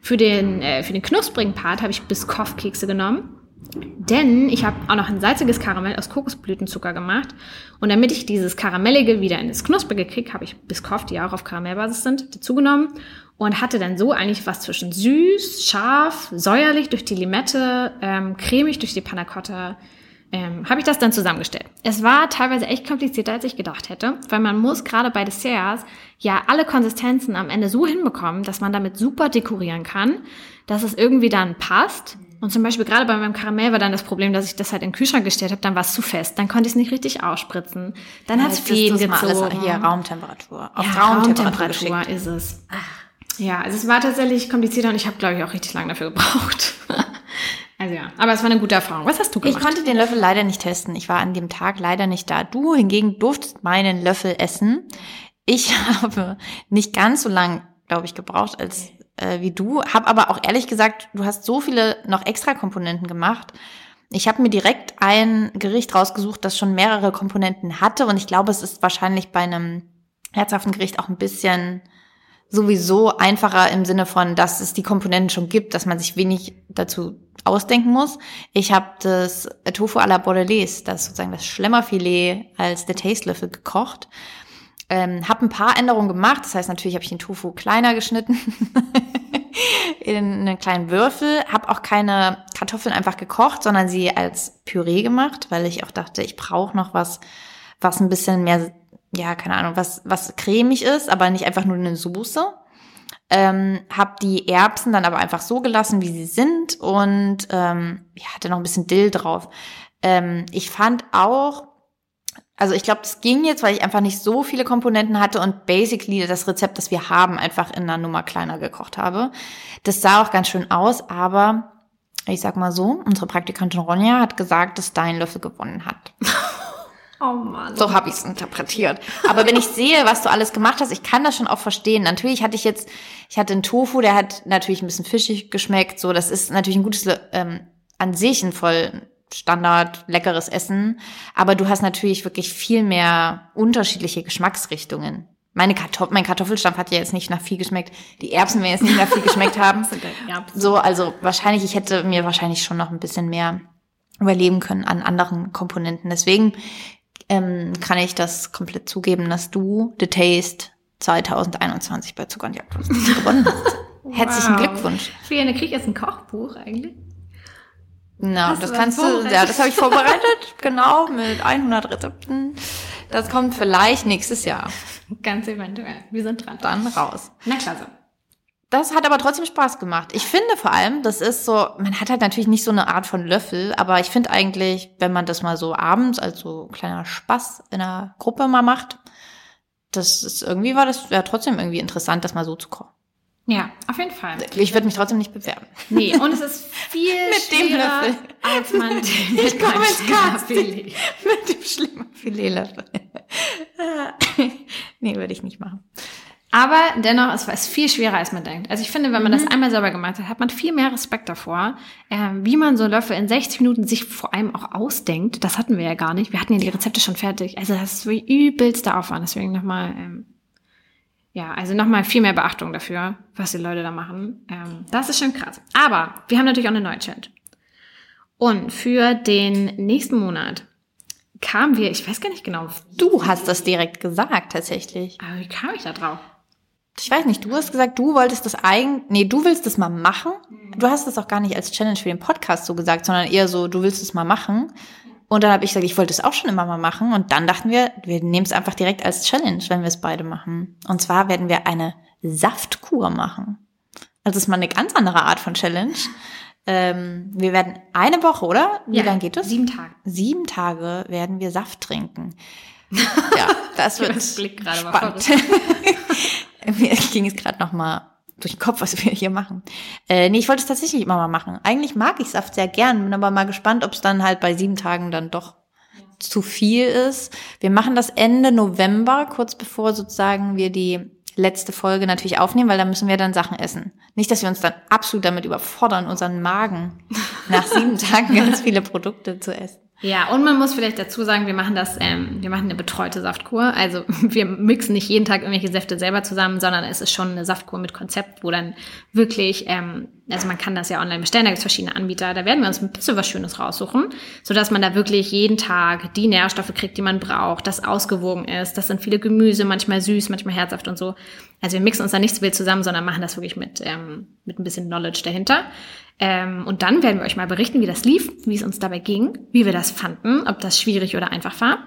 Für den, äh, für den knusprigen Part habe ich Biscoff-Kekse genommen. Denn ich habe auch noch ein salziges Karamell aus Kokosblütenzucker gemacht. Und damit ich dieses Karamellige wieder in das Knusprige kriege, habe ich Biscoff, die ja auch auf Karamellbasis sind, dazu genommen. Und hatte dann so eigentlich was zwischen süß, scharf, säuerlich durch die Limette, ähm, cremig durch die Panna Cotta, ähm, habe ich das dann zusammengestellt. Es war teilweise echt komplizierter, als ich gedacht hätte, weil man muss gerade bei Desserts ja alle Konsistenzen am Ende so hinbekommen, dass man damit super dekorieren kann, dass es irgendwie dann passt. Und zum Beispiel gerade bei meinem Karamell war dann das Problem, dass ich das halt in den Kühlschrank gestellt habe, dann war es zu fest, dann konnte ich es nicht richtig ausspritzen. Dann hat es Fäden gezogen. hier Raumtemperatur. Auf Ja, Raumtemperatur, Raumtemperatur ist es. Ja, also es war tatsächlich komplizierter und ich habe, glaube ich, auch richtig lange dafür gebraucht. <laughs> also ja, aber es war eine gute Erfahrung. Was hast du Ich gemacht? konnte den Löffel leider nicht testen. Ich war an dem Tag leider nicht da. Du hingegen durftest meinen Löffel essen. Ich <laughs> habe nicht ganz so lang, glaube ich, gebraucht als äh, wie du. Hab aber auch ehrlich gesagt, du hast so viele noch extra Komponenten gemacht. Ich habe mir direkt ein Gericht rausgesucht, das schon mehrere Komponenten hatte. Und ich glaube, es ist wahrscheinlich bei einem herzhaften Gericht auch ein bisschen sowieso einfacher im Sinne von, dass es die Komponenten schon gibt, dass man sich wenig dazu ausdenken muss. Ich habe das Tofu à la Bordelaise, das ist sozusagen das Schlemmerfilet als der Tastelöffel gekocht. Ähm, habe ein paar Änderungen gemacht. Das heißt, natürlich habe ich den Tofu kleiner geschnitten <laughs> in einen kleinen Würfel. Habe auch keine Kartoffeln einfach gekocht, sondern sie als Püree gemacht, weil ich auch dachte, ich brauche noch was, was ein bisschen mehr, ja, keine Ahnung, was, was cremig ist, aber nicht einfach nur eine Soße. Ähm, habe die Erbsen dann aber einfach so gelassen, wie sie sind und ähm, ja, hatte noch ein bisschen Dill drauf. Ähm, ich fand auch, also ich glaube, das ging jetzt, weil ich einfach nicht so viele Komponenten hatte und basically das Rezept, das wir haben, einfach in einer Nummer kleiner gekocht habe. Das sah auch ganz schön aus, aber ich sag mal so, unsere Praktikantin Ronja hat gesagt, dass dein Löffel gewonnen hat. <laughs> oh Mann. So habe ich es interpretiert. Aber wenn ich sehe, was du alles gemacht hast, ich kann das schon auch verstehen. Natürlich hatte ich jetzt, ich hatte einen Tofu, der hat natürlich ein bisschen fischig geschmeckt. So, das ist natürlich ein gutes, ähm, an sich ein voll Standard leckeres Essen. Aber du hast natürlich wirklich viel mehr unterschiedliche Geschmacksrichtungen. Meine Kartoff mein Kartoffelstampf hat ja jetzt nicht nach viel geschmeckt. Die Erbsen werden jetzt nicht nach viel geschmeckt haben. <laughs> So, also wahrscheinlich, ich hätte mir wahrscheinlich schon noch ein bisschen mehr überleben können an anderen Komponenten. Deswegen ähm, kann ich das komplett zugeben, dass du The Taste 2021 bei Zucker und Jagdwurst gewonnen hast. <laughs> Herzlichen Wow. Glückwunsch. Fiona, krieg ich jetzt ein Kochbuch eigentlich? Genau, Hast das du kannst du, ja, das habe ich vorbereitet, <laughs> genau, mit 100 Rezepten. Das kommt vielleicht nächstes Jahr Ganz eventuell. Wir sind dran. dann raus. Na klasse. Das hat aber trotzdem Spaß gemacht. Ich finde vor allem, das ist so, man hat halt natürlich nicht so eine Art von Löffel, aber ich finde eigentlich, wenn man das mal so abends als so kleiner Spaß in einer Gruppe mal macht, das ist irgendwie war das ja trotzdem irgendwie interessant, das mal so zu kochen. Ja, auf jeden Fall. Ich würde mich trotzdem nicht bewerben. Nee, und es ist viel <laughs> Mit dem schwerer, Löffel. als man <laughs> denkt. Ich komme ins Casting. Mit dem schlimmen Filetlöffel. <laughs> nee, würde ich nicht machen. Aber dennoch, es war es viel schwerer, als man denkt. Also ich finde, wenn man Mhm. das einmal selber gemacht hat, hat man viel mehr Respekt davor, ähm, wie man so Löffel in 60 Minuten sich vor allem auch ausdenkt. Das hatten wir ja gar nicht. Wir hatten ja die Rezepte schon fertig. Also das ist übelster Aufwand. Deswegen nochmal, ähm, ja, also nochmal viel mehr Beachtung dafür, was die Leute da machen. Ähm, das ist schon krass. Aber wir haben natürlich auch eine neue Challenge. Und für den nächsten Monat kamen wir, ich weiß gar nicht genau, Du hast das direkt gesagt, tatsächlich. aber wie kam ich da drauf? Ich weiß nicht, du hast gesagt, du wolltest das eigen, nee, du willst das mal machen. Du hast das auch gar nicht als Challenge für den Podcast so gesagt, sondern eher so, du willst es mal machen. Und dann habe ich gesagt, ich wollte es auch schon immer mal machen. Und dann dachten wir, wir nehmen es einfach direkt als Challenge, wenn wir es beide machen. Und zwar werden wir eine Saftkur machen. Also das ist mal eine ganz andere Art von Challenge. <laughs> Ähm, wir werden eine Woche, oder? Wie lange geht das? Sieben Tage. Sieben Tage werden wir Saft trinken. <laughs> Ja, das wird Das Blick gerade spannend. <laughs> Mir ging es gerade noch mal durch den Kopf, was wir hier machen. Äh, nee, ich wollte es tatsächlich immer mal machen. Eigentlich mag ich Saft sehr gern, bin aber mal gespannt, ob es dann halt bei sieben Tagen dann doch zu viel ist. Wir machen das Ende November, kurz bevor sozusagen wir die letzte Folge natürlich aufnehmen, weil da müssen wir dann Sachen essen. Nicht, dass wir uns dann absolut damit überfordern, unseren Magen nach sieben <laughs> Tagen ganz viele Produkte zu essen. Ja, und man muss vielleicht dazu sagen, wir machen das, ähm, wir machen eine betreute Saftkur. Also <laughs> wir mixen nicht jeden Tag irgendwelche Säfte selber zusammen, sondern es ist schon eine Saftkur mit Konzept, wo dann wirklich, ähm, also man kann das ja online bestellen, da gibt es verschiedene Anbieter, da werden wir uns ein bisschen was Schönes raussuchen, sodass man da wirklich jeden Tag die Nährstoffe kriegt, die man braucht, das ausgewogen ist. Das sind viele Gemüse, manchmal süß, manchmal herzhaft und so. Also wir mixen uns da nicht so wild zusammen, sondern machen das wirklich mit, ähm, mit ein bisschen Knowledge dahinter. Ähm, und dann werden wir euch mal berichten, wie das lief, wie es uns dabei ging, wie wir das fanden, ob das schwierig oder einfach war.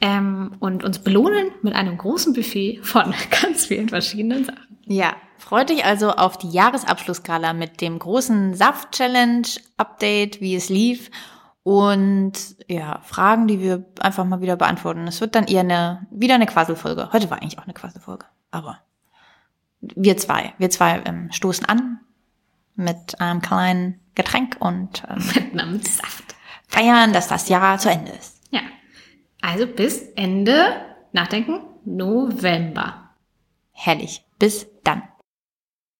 Ähm, und uns belohnen mit einem großen Buffet von <laughs> ganz vielen verschiedenen Sachen. Ja, freut euch also auf die Jahresabschlussgala mit dem großen Saft-Challenge-Update, wie es lief und ja, Fragen, die wir einfach mal wieder beantworten. Es wird dann eher eine, wieder eine Quasselfolge. Heute war eigentlich auch eine Quasselfolge, aber wir zwei, wir zwei ähm, stoßen an mit einem kleinen Getränk und ähm, <laughs> Mit einem Saft. feiern, dass das Jahr zu Ende ist. Ja. Also bis Ende, nachdenken, November. Herrlich. Bis dann.